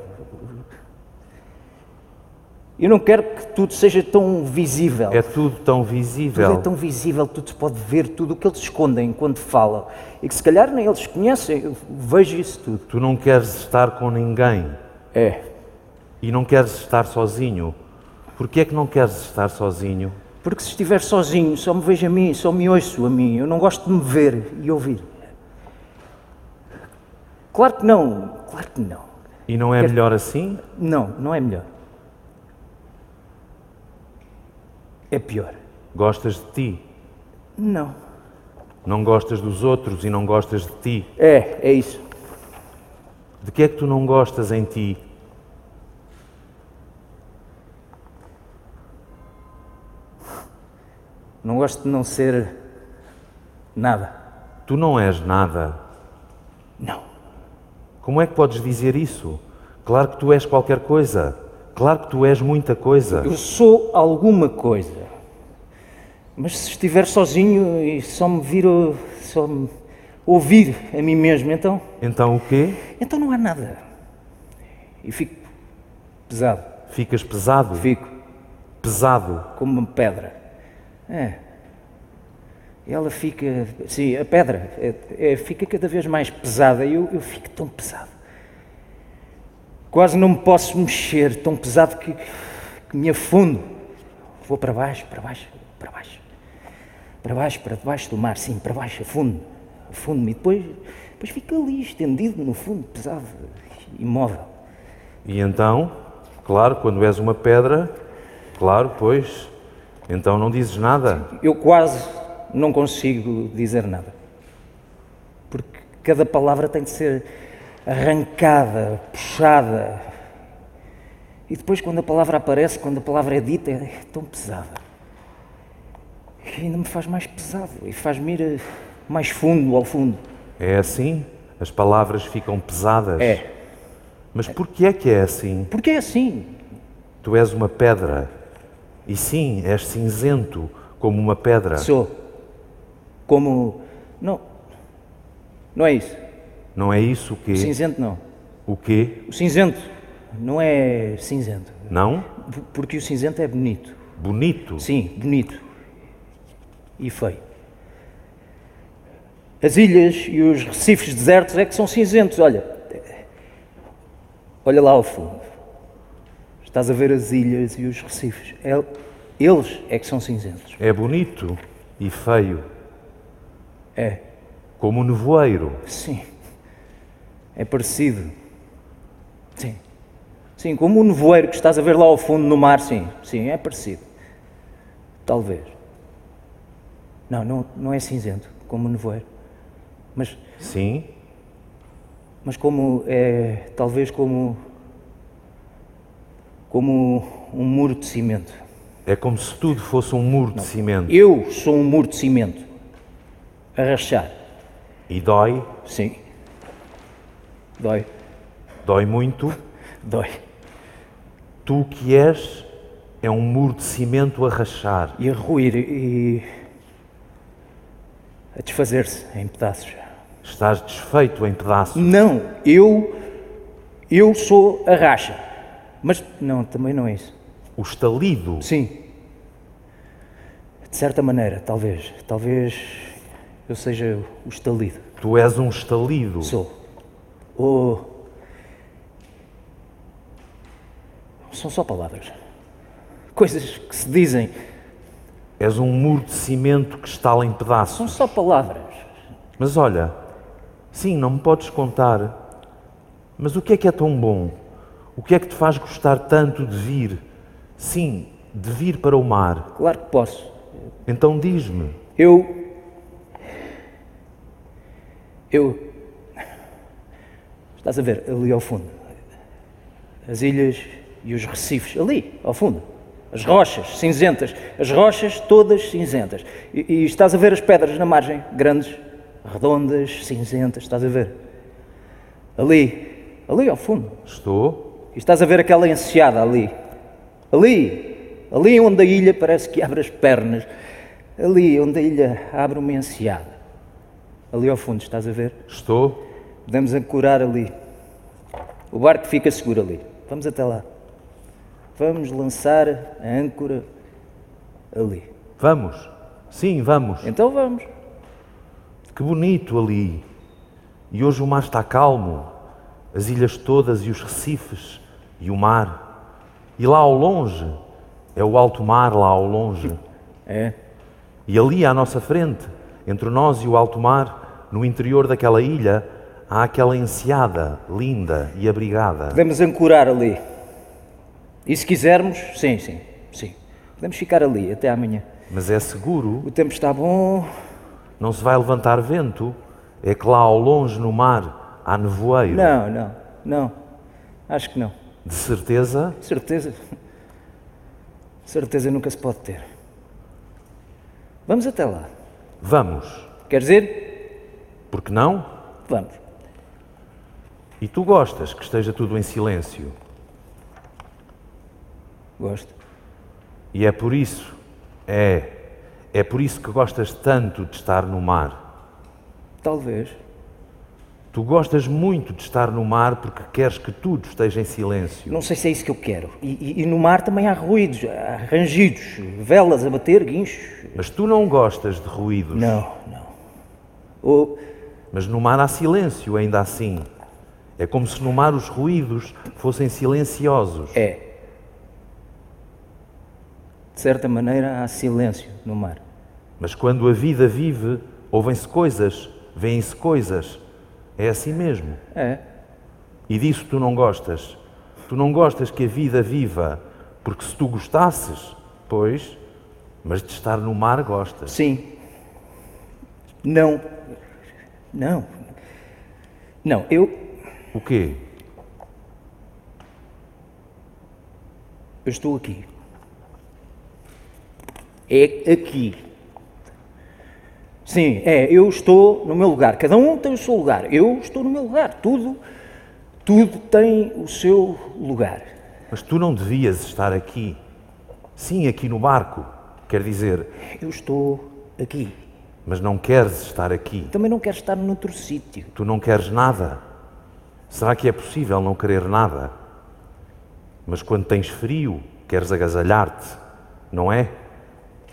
Eu não quero que tudo seja tão visível. É tudo tão visível. Tudo é tão visível, tudo se pode ver, tudo o que eles escondem quando falam. E que se calhar nem eles conhecem. Eu vejo isso tudo. Tu não queres estar com ninguém. É. E não queres estar sozinho. Porquê é que não queres estar sozinho? Porque se estiver sozinho, só me vejo a mim, só me ouço a mim. Eu não gosto de me ver e ouvir. Claro que não, claro que não. E não é Quer... melhor assim? Não, não é melhor. É pior. Gostas de ti? Não. Não gostas dos outros e não gostas de ti? É, é isso. De que é que tu não gostas em ti? Não gosto de não ser nada. Tu não és nada. Não. Como é que podes dizer isso? Claro que tu és qualquer coisa. Claro que tu és muita coisa. Eu sou alguma coisa. Mas se estiver sozinho e só me vir, só me ouvir a mim mesmo, então. Então o quê? Então não há nada. E fico pesado. Ficas pesado? Fico. Pesado. Como uma pedra. É. ela fica, sim, a pedra é, é, fica cada vez mais pesada eu, eu fico tão pesado. Quase não me posso mexer, tão pesado que, que me afundo. Vou para baixo, para baixo, para baixo. Para baixo, para debaixo do mar, sim, para baixo, afundo. Afundo-me e depois, depois fico ali, estendido no fundo, pesado, imóvel. E então, claro, quando és uma pedra, claro, pois, então não dizes nada. Eu quase não consigo dizer nada. Porque cada palavra tem de ser arrancada, puxada. E depois, quando a palavra aparece, quando a palavra é dita, é tão pesada. E ainda me faz mais pesado e faz-me ir mais fundo ao fundo. É assim? As palavras ficam pesadas? É. Mas porquê é que é assim? Porque é assim. Tu és uma pedra. E sim, és cinzento como uma pedra. Sou. Como. Não. Não é isso. Não é isso o quê? O cinzento não. O quê? O cinzento não é cinzento. Não? Porque o cinzento é bonito. Bonito? Sim, bonito. E feio. As ilhas e os recifes desertos é que são cinzentos. Olha. Olha lá ao fundo. Estás a ver as ilhas e os recifes. É- Eles é que são cinzentos. É bonito e feio. É. Como o nevoeiro. Sim. É parecido. Sim. Sim, como o nevoeiro que estás a ver lá ao fundo no mar, sim. Sim, é parecido. Talvez. Não, não, não é cinzento, como o nevoeiro. Mas, Sim? mas como é, talvez como, como um muro de cimento. É como se tudo fosse um muro de cimento. Eu sou um muro de cimento. A rachar. E dói? Sim. Dói. Dói muito? Dói. Tu que és é um muro de cimento a rachar. E a ruir e. a desfazer-se em pedaços. Estás desfeito em pedaços. Não, eu. eu sou a racha. Mas não, também não é isso. O estalido. Sim. De certa maneira, talvez. Talvez eu seja o estalido. Tu és um estalido. Sou. Ou. São só palavras. Coisas que se dizem. És um muro de cimento que estala em pedaços. São só palavras. Mas olha, sim, não me podes contar, mas o que é que é tão bom? O que é que te faz gostar tanto de vir? Sim, de vir para o mar. Claro que posso. Então diz-me. Eu. Eu. Estás a ver ali ao fundo? As ilhas e os recifes, ali ao fundo. As rochas cinzentas, as rochas todas cinzentas. E, e estás a ver as pedras na margem, grandes, redondas, cinzentas, estás a ver? Ali, ali ao fundo. Estou. E estás a ver aquela enseada ali. Ali, ali onde a ilha parece que abre as pernas. Ali onde a ilha abre uma enseada. Ali ao fundo, estás a ver? Estou. Podemos ancorar ali. O barco fica seguro ali. Vamos até lá. Vamos lançar a âncora ali. Vamos. Sim, vamos. Então vamos. Que bonito ali. E hoje o mar está calmo. As ilhas todas e os recifes e o mar. E lá ao longe, é o alto mar lá ao longe. É. E ali à nossa frente, entre nós e o alto mar, no interior daquela ilha, há aquela enseada linda e abrigada. Podemos ancorar ali. E se quisermos, sim, sim, sim. Podemos ficar ali até amanhã. Mas é seguro, O tempo está bom. não se vai levantar vento. É que lá ao longe no mar há nevoeiro. Não, não, não. Acho que não. De certeza, Certeza. Certeza nunca se pode ter. Vamos até lá. vamos. Queres ir? Porque não? Vamos. E tu gostas que esteja tudo em silêncio. Gosto. E é por isso, é, é por isso que gostas tanto de estar no mar. Talvez. Tu gostas muito de estar no mar porque queres que tudo esteja em silêncio. Não sei se é isso que eu quero. E, e- e no mar também há ruídos, há rangidos, velas a bater, guinchos. Mas tu não gostas de ruídos. Não, não. Ou, Mas no mar há silêncio, ainda assim. É como se no mar os ruídos fossem silenciosos. é. De certa maneira há silêncio no mar. Mas quando a vida vive, ouvem-se coisas, veem-se coisas. É assim mesmo. É. E disso tu não gostas. Tu não gostas que a vida viva, porque se tu gostasses, pois, mas de estar no mar gostas. Sim. Não. Não. Não, eu, O quê? eu estou aqui. É aqui. Sim, é, eu estou no meu lugar. Cada um tem o seu lugar. Eu estou no meu lugar. Tudo, tudo tem o seu lugar. Mas tu não devias estar aqui. Sim, aqui no barco. Quer dizer, Eu estou aqui. mas não queres estar aqui. Também não quero estar noutro sítio. Tu não queres nada. Será que é possível não querer nada? Mas quando tens frio, queres agasalhar-te, não é?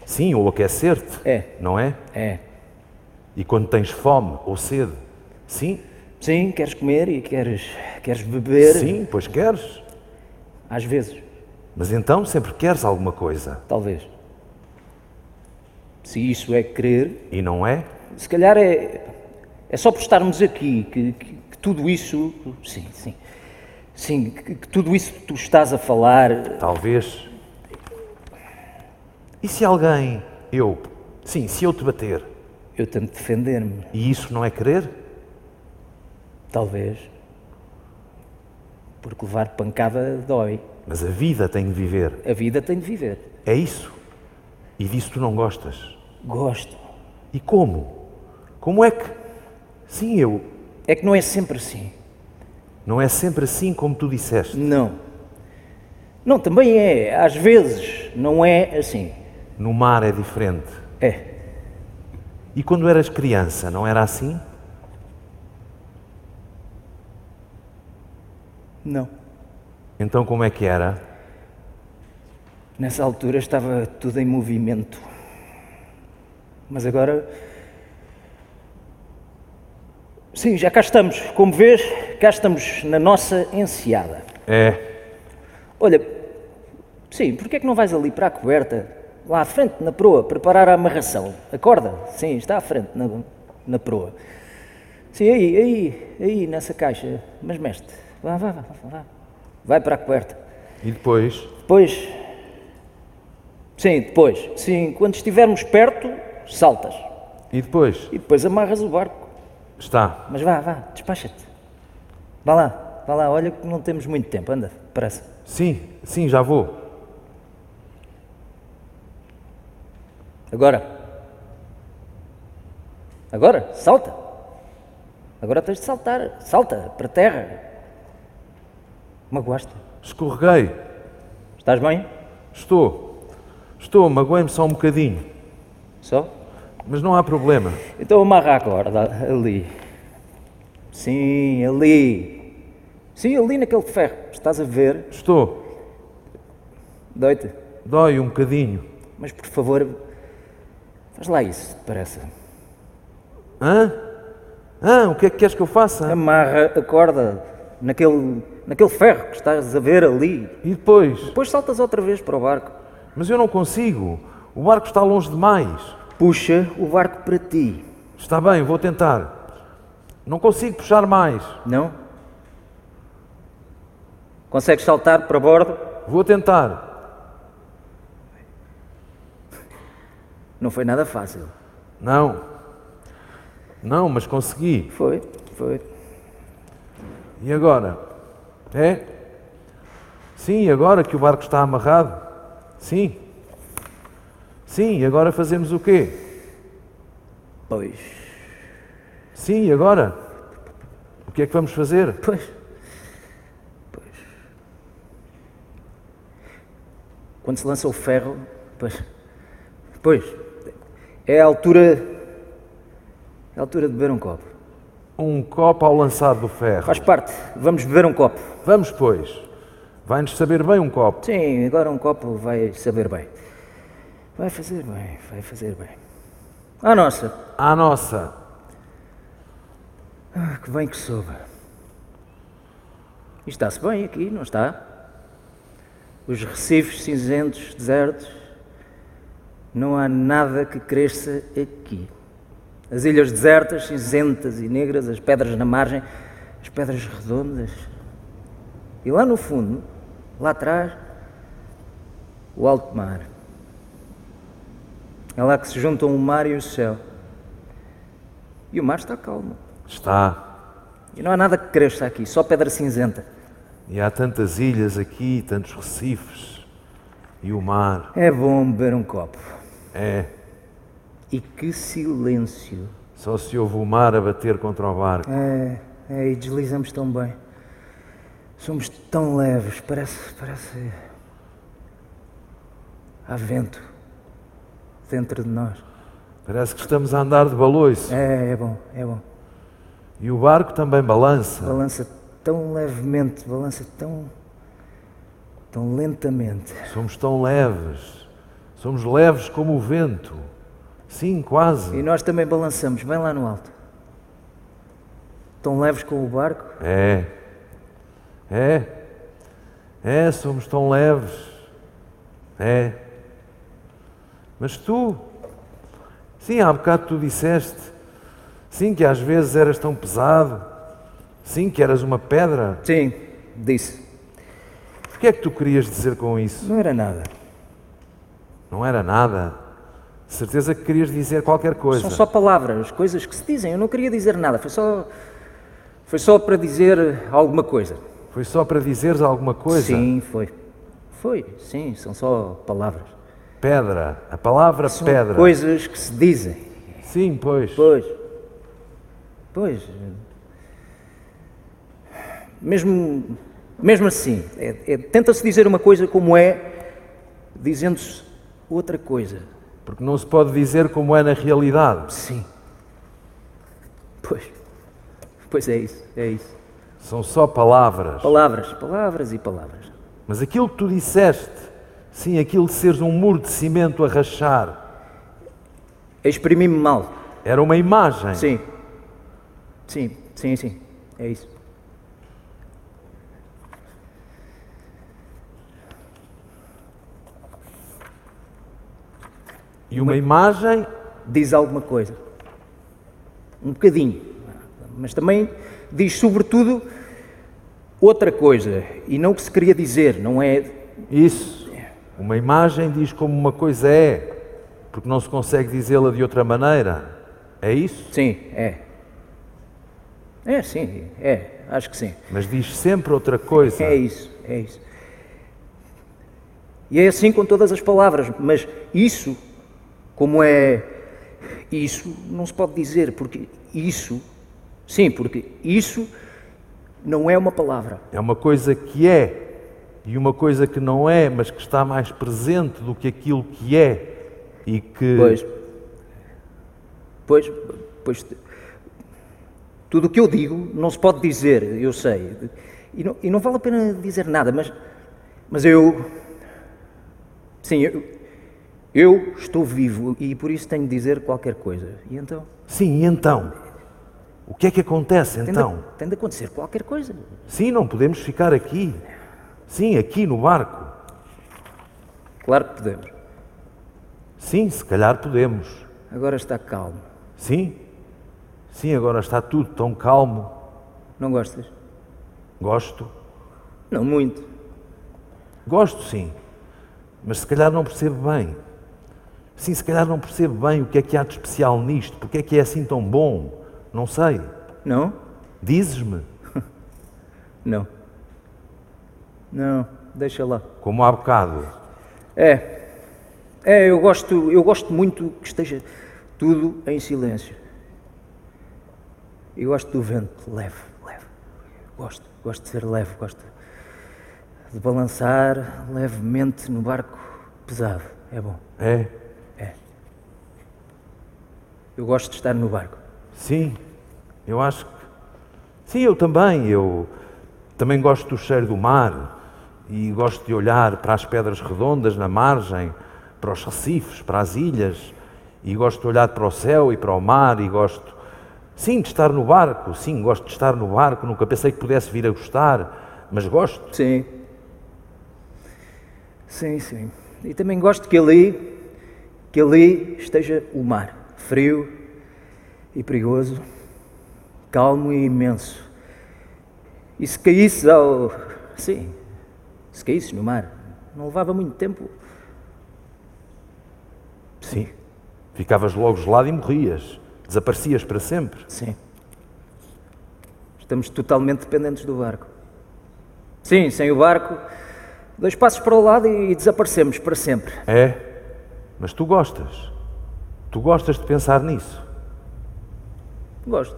Sim, ou aquecer-te, É. não é? É. E quando tens fome ou sede, sim? Sim, queres comer e queres, queres beber. Sim, pois queres. Às vezes, Mas então sempre queres alguma coisa, talvez. Se isso é querer, e não é? se calhar é, é só por estarmos aqui que, que- que tudo isso. Sim, sim. Sim, que, que tudo isso que tu estás a falar. Talvez. E se alguém, eu, sim, se eu te bater, Eu tento defender-me, e isso não é querer? talvez. Porque levar pancada dói. Mas a vida tem de viver. A vida tem de viver. É isso. E disso tu não gostas. Gosto. E como? Como é que. Sim, eu. É que não é sempre assim. Não é sempre assim como tu disseste. Não. Não, também é. Às vezes não é assim. No mar é diferente. É. E quando eras criança, não era assim? Não. Então como é que era? Nessa altura estava tudo em movimento. Mas agora. Sim, já cá estamos. Como vês, cá estamos na nossa enseada. É. Olha, sim, porquê é que não vais ali para a coberta, lá à frente, na proa, preparar a amarração? A corda? Sim, está à frente, na, na proa. Sim, aí, aí, aí, nessa caixa. Mas, mestre, vá, vá, vá, vá. Vai para a coberta. E depois? Depois. Sim, depois. Sim, quando estivermos perto, saltas. E depois? E depois amarras o barco. Está. Mas vá, vá, despacha-te. Vá lá, vá lá, olha que não temos muito tempo, anda, depressa. Sim, sim, já vou. Agora. Agora, salta. Agora tens de saltar. Salta para a terra. Magoaste. Escorreguei. Estás bem? Estou. Estou, magoei-me só um bocadinho. Só? Mas não há problema. Então amarra a corda ali. Sim, ali. Sim, ali naquele ferro. Estás a ver? Estou. Dói-te. Dói um bocadinho. Mas por favor, faz lá isso, depressa. Hã? Hã? O que é que queres que eu faça? Amarra a corda naquele, naquele ferro que estás a ver ali. E depois? Depois saltas outra vez para o barco. Mas eu não consigo. O barco está longe demais. Puxa o barco para ti. Está bem, vou tentar. Não consigo puxar mais. Não? Consegues saltar para bordo? Vou tentar. Não foi nada fácil. Não. Não, mas consegui. Foi, foi. E agora? É? Sim, agora que o barco está amarrado? Sim. Sim, agora fazemos o quê? Pois. Sim, agora? O que é que vamos fazer? Pois. Pois. Quando se lança o ferro, pois. Pois. É a altura. É a altura de beber um copo. Um copo ao lançar do ferro. Faz parte. Vamos beber um copo. Vamos, pois. Vai-nos saber bem um copo. Sim, agora um copo vai saber bem. Vai fazer bem, vai fazer bem. À nossa. À nossa. Ah, que bem que soube. Está-se bem aqui, não está? Os recifes cinzentos, desertos. Não há nada que cresça aqui. As ilhas desertas, cinzentas e negras, as pedras na margem, as pedras redondas. E lá no fundo, lá atrás, o alto mar. É lá que se juntam o mar e o céu. E o mar está calmo. Está. E não há nada que cresça aqui, só pedra cinzenta. E há tantas ilhas aqui, tantos recifes. E o mar. É bom beber um copo. É. E que silêncio. Só se ouve o mar a bater contra o barco. É, é, e deslizamos tão bem. Somos tão leves, parece. parece. Há vento dentro de nós. Parece que estamos a andar de baloiço. É, é bom, é bom. E o barco também balança. Balança tão levemente, balança tão. tão lentamente. Somos tão leves. Somos leves como o vento. Sim, quase. E nós também balançamos, bem lá no alto. Tão leves com o barco? É. É. É, somos tão leves. É. Mas tu, sim, há bocado tu disseste, sim, que às vezes eras tão pesado, sim, que eras uma pedra. Sim, disse. O que é que tu querias dizer com isso? Não era nada. Não era nada. Certeza que querias dizer qualquer coisa. São só palavras, coisas que se dizem. Eu não queria dizer nada, foi só. Foi só para dizer alguma coisa. Foi só para dizeres alguma coisa? Sim, foi. Foi, sim, são só palavras. Pedra, a palavra são pedra. Coisas que se dizem. Sim, pois. Pois. Pois. Mesmo, mesmo assim, é, é, tenta-se dizer uma coisa como é, dizendo-se outra coisa. Porque não se pode dizer como é na realidade. Sim. Pois. Pois é isso, é isso. São só palavras. Palavras, palavras e palavras. Mas aquilo que tu disseste, sim, aquilo de seres um muro de cimento a rachar. Exprimi-me mal. Era uma imagem. Sim. Sim, sim, sim. É isso. E uma imagem diz alguma coisa. Um bocadinho. Mas também diz, sobretudo, outra coisa. E não o que se queria dizer, não é. Isso. Uma imagem diz como uma coisa é, porque não se consegue dizê-la de outra maneira. É isso? Sim, é. É, sim, é. Acho que sim. Mas diz sempre outra coisa. É isso, é isso. E é assim com todas as palavras, mas isso como é isso, não se pode dizer, porque isso, sim, porque isso não é uma palavra. É uma coisa que é e uma coisa que não é, mas que está mais presente do que aquilo que é e que. Pois. Pois, pois. Tudo o que eu digo não se pode dizer, eu sei. E não, e não vale a pena dizer nada, mas, mas eu. Sim, eu, eu estou vivo e por isso tenho de dizer qualquer coisa. E então? Sim, e então? O que é que acontece tem então? De, tem de acontecer qualquer coisa. Sim, não podemos ficar aqui. Sim, aqui no barco. Claro que podemos. Sim, se calhar podemos. Agora está calmo. Sim? Sim, agora está tudo tão calmo. Não gostas? Gosto. Não muito. Gosto, sim. Mas se calhar não percebo bem. Sim, se calhar não percebo bem o que é que há de especial nisto, porque é que é assim tão bom. Não sei. Não? Dizes-me? não. Não, deixa lá. Como há bocado. É. É, eu gosto, eu gosto muito que esteja tudo em silêncio. Eu gosto do vento leve, leve. Gosto, gosto de ser leve, gosto de balançar levemente no barco pesado. É bom. É? É. Eu gosto de estar no barco. Sim, eu acho que Sim, eu também. Eu também gosto do cheiro do mar e gosto de olhar para as pedras redondas na margem, para os recifes, para as ilhas, e gosto de olhar para o céu e para o mar e gosto, sim, de estar no barco, sim, gosto de estar no barco, nunca pensei que pudesse vir a gostar, mas gosto. Sim. Sim, sim. E também gosto que ali, que ali esteja o mar, frio e perigoso, calmo e imenso. E se caísse ao. Sim, se caísse no mar, não levava muito tempo. Sim. Ficavas logo gelado e morrias. Desaparecias para sempre. Sim. Estamos totalmente dependentes do barco. Sim, sem o barco, dois passos para o lado e desaparecemos para sempre. É, mas tu gostas. Tu gostas de pensar nisso. Gosto.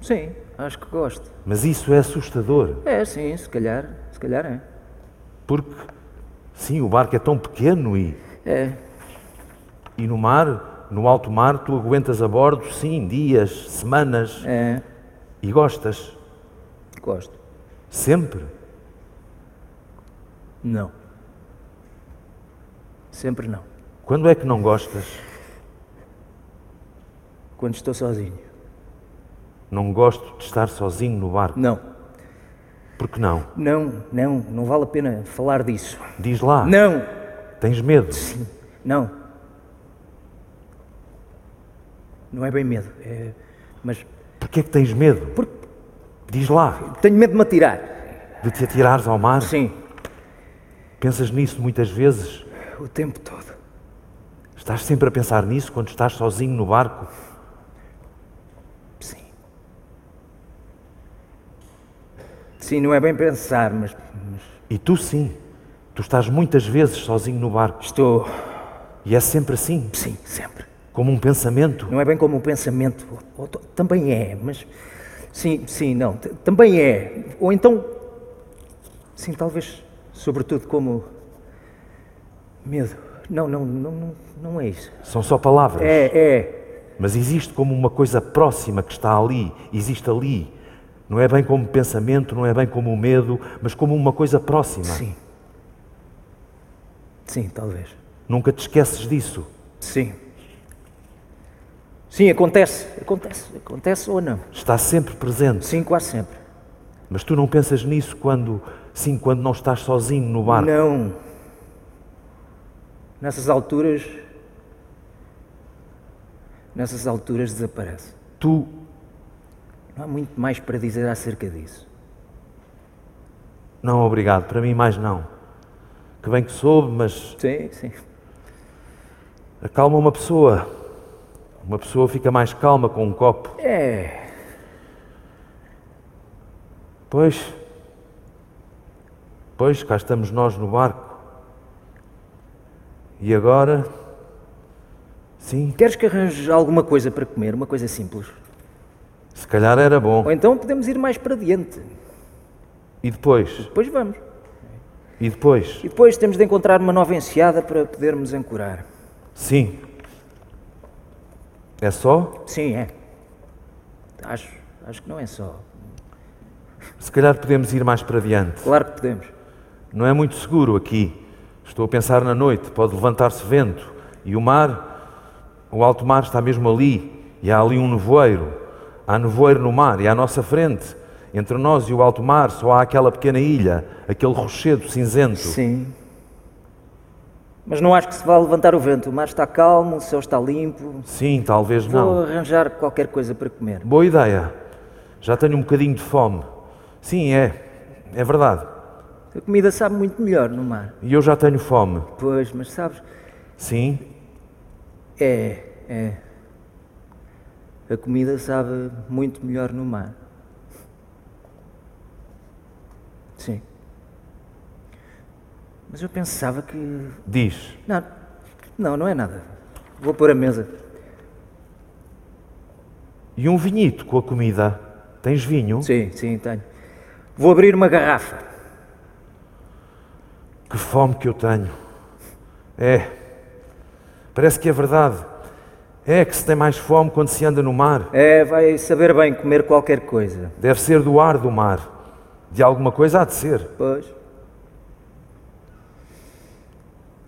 Sim, acho que gosto. Mas isso é assustador. É, sim, se calhar, se calhar é. Porque, sim, o barco é tão pequeno e. É. E no mar, no alto mar, tu aguentas a bordo, sim, dias, semanas. É. E gostas. Gosto. Sempre. Não. Sempre não. Quando é que não gostas? Quando estou sozinho. Não gosto de estar sozinho no barco. Não. Por que não? Não, não, não vale a pena falar disso. Diz lá. Não. Tens medo? Sim. Não. Não é bem medo, é... mas Porquê é que tens medo? Porque- Diz lá. tenho medo de me atirar. De te atirares ao mar? Sim, Pensas nisso muitas vezes? o tempo todo. Estás sempre a pensar nisso quando estás sozinho no barco? Sim. Sim, não é bem pensar, mas, mas E tu sim. Tu estás muitas vezes sozinho no barco. estou. E é sempre assim, Sim, sempre. como um pensamento. Não é bem como um pensamento. ou- ou- também é, mas. Sim, sim, não. Também é. Ou então. Sim, talvez. Sobretudo como. Medo. Não, não, não, não, não é isso. São só palavras. É, é. Mas existe como uma coisa próxima que está ali, existe ali. Não é bem como pensamento, não é bem como medo, mas como uma coisa próxima. Sim. Sim, talvez. Nunca te esqueces disso. Sim. Sim, acontece. Acontece. Acontece ou não. Está sempre presente. Sim, quase sempre. Mas tu não pensas nisso quando, sim, quando não estás sozinho no barco. Não. Nessas alturas. Nessas alturas desaparece. Tu, Não há muito mais para dizer acerca disso. não, obrigado, para mim mais não. Que bem que soube, mas Sim, sim. acalma uma pessoa. Uma pessoa fica mais calma com um copo. É. Pois, pois, cá estamos nós no barco. E agora, sim, Queres que arranje alguma coisa para comer? Uma coisa simples. se calhar era bom. Ou então podemos ir mais para diante. E depois? Depois vamos. E depois? E depois temos de encontrar uma nova enseada para podermos ancorar. Sim. É só? Sim, é. Acho, acho que não é só. Se calhar podemos ir mais para diante. Claro que podemos. Não é muito seguro aqui. Estou a pensar na noite, pode levantar-se vento. E o mar, o alto mar está mesmo ali. E há ali um nevoeiro. Há nevoeiro no mar e à nossa frente, entre nós e o alto mar, só há aquela pequena ilha, aquele rochedo cinzento. Sim. Mas não acho que se vá levantar o vento. O mar está calmo, o céu está limpo. Sim, talvez Vou não. arranjar qualquer coisa para comer. Boa ideia. Já tenho um bocadinho de fome. Sim, é. É verdade. A comida sabe muito melhor no mar. E eu já tenho fome. Pois, mas sabes, Sim, é, é. A comida sabe muito melhor no mar. Sim. Mas eu pensava que. diz. Não, não, não é nada. Vou pôr a mesa. E um vinhito com a comida? Tens vinho? Sim, sim, tenho. Vou abrir uma garrafa. Que fome que eu tenho. É. Parece que é verdade. É que se tem mais fome quando se anda no mar. É, vai saber bem comer qualquer coisa. Deve ser do ar do mar. De alguma coisa há de ser. Pois.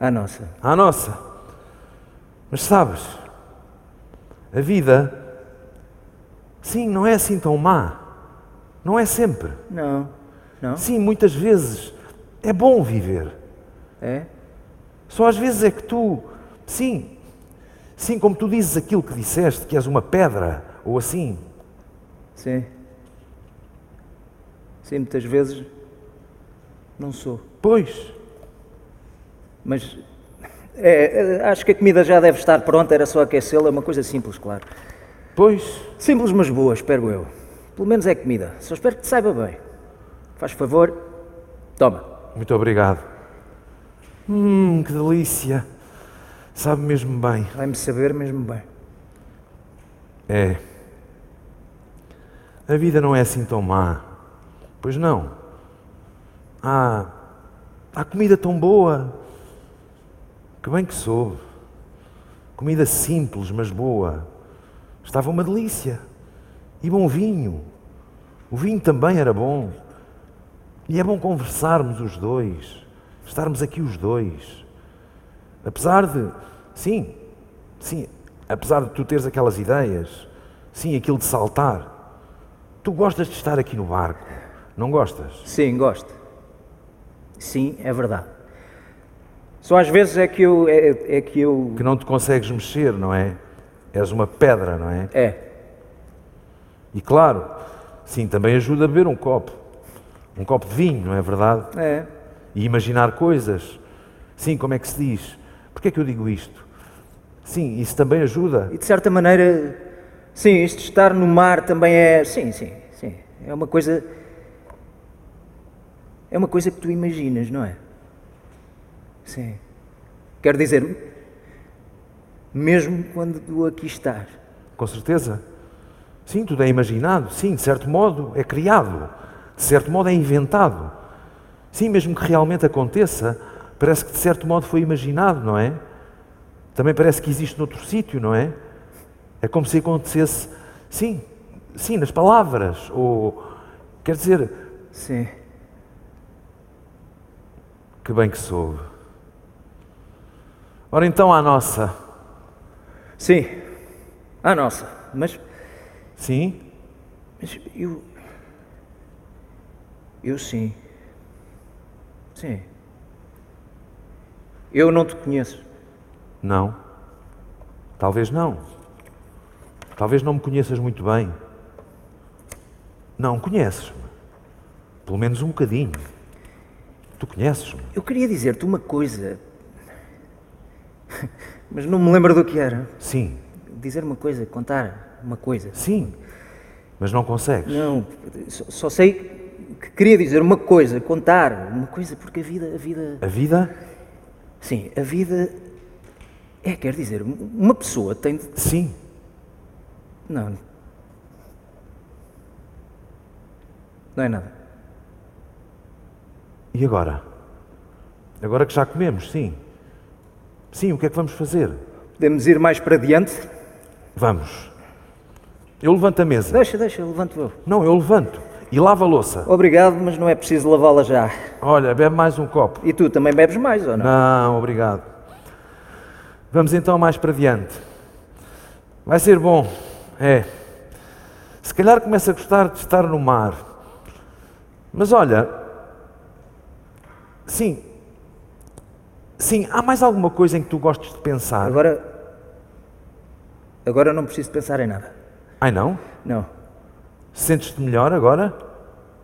A nossa. À nossa. Mas sabes, a vida, sim, não é assim tão má. Não é sempre. Não. Não? Sim, muitas vezes é bom viver. É? Só às vezes é que tu, sim, sim, como tu dizes aquilo que disseste, que és uma pedra, ou assim. Sim. Sim, muitas vezes não sou. Pois. Mas é, é, acho que a comida já deve estar pronta, era só aquecê-la, é uma coisa simples, claro. Pois. Simples, mas boa, espero eu. Pelo menos é comida. Só espero que te saiba bem. Faz favor, toma. Muito obrigado. Hum, que delícia. Sabe mesmo bem. Vai-me saber mesmo bem. É. A vida não é assim tão má. Pois não. Há, há comida tão boa. Que bem que soube. Comida simples, mas boa. Estava uma delícia. E bom vinho. O vinho também era bom. E é bom conversarmos os dois. Estarmos aqui os dois. Apesar de. Sim, sim. Apesar de tu teres aquelas ideias. Sim, aquilo de saltar. Tu gostas de estar aqui no barco. Não gostas? Sim, gosto. Sim, é verdade. Só às vezes é que eu. É, é que eu. Que não te consegues mexer, não é? És uma pedra, não é? É. E claro, sim, também ajuda a beber um copo. Um copo de vinho, não é verdade? É. E imaginar coisas. Sim, como é que se diz? Porquê é que eu digo isto? Sim, isso também ajuda. E de certa maneira, sim, isto de estar no mar também é. Sim, sim, sim. É uma coisa. É uma coisa que tu imaginas, não é? Sim. Quero dizer, mesmo quando tu aqui estás. Com certeza. Sim, tudo é imaginado. Sim, de certo modo é criado. De certo modo é inventado. Sim, mesmo que realmente aconteça, parece que de certo modo foi imaginado, não é? Também parece que existe noutro sítio, não é? É como se acontecesse, sim, sim, nas palavras, ou quer dizer, sim. Que bem que soube. Ora então à nossa. Sim, à nossa, mas. Sim? Mas eu. Eu sim. Sim. Eu não te conheço. Não. Talvez não. Talvez não me conheças muito bem. Não, conheces-me. Pelo menos um bocadinho. Tu conheces-me. Eu queria dizer-te uma coisa. Mas não me lembro do que era. Sim. Dizer uma coisa, contar uma coisa. Sim. Mas não consegues. Não, só, só sei que queria dizer uma coisa, contar uma coisa, porque a vida, a vida. A vida? Sim, a vida. É, quer dizer, uma pessoa tem de. Sim. Não. Não é nada. E agora? Agora que já comemos, sim. Sim, o que é que vamos fazer? Podemos ir mais para diante? Vamos. Eu levanto a mesa. Deixa, deixa, levanto eu. Não, eu levanto. E lava a louça. Obrigado, mas não é preciso lavá-la já. Olha, bebe mais um copo. E tu também bebes mais, ou não? Não, obrigado. Vamos então mais para diante. Vai ser bom. É. Se calhar começa a gostar de estar no mar. Mas olha, sim, sim, há mais alguma coisa em que tu gostes de pensar? Agora, agora não preciso pensar em nada. Ai não? Não. Sentes-te melhor agora?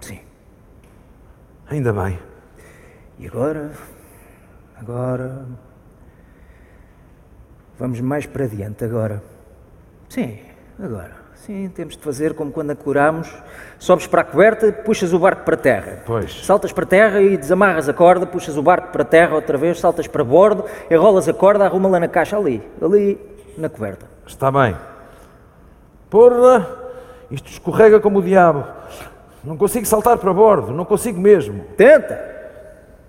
Sim. Ainda bem. E agora, agora, vamos mais para diante agora. Sim, agora. Sim, temos de fazer como quando ancoramos. Sobes para a coberta, puxas o barco para terra. Pois. Saltas para terra e desamarras a corda, puxas o barco para terra outra vez, saltas para bordo, enrolas a corda, arruma-la na caixa ali, ali na coberta. Está bem. Porra, isto escorrega como o diabo. Não consigo saltar para bordo, não consigo mesmo. Tenta!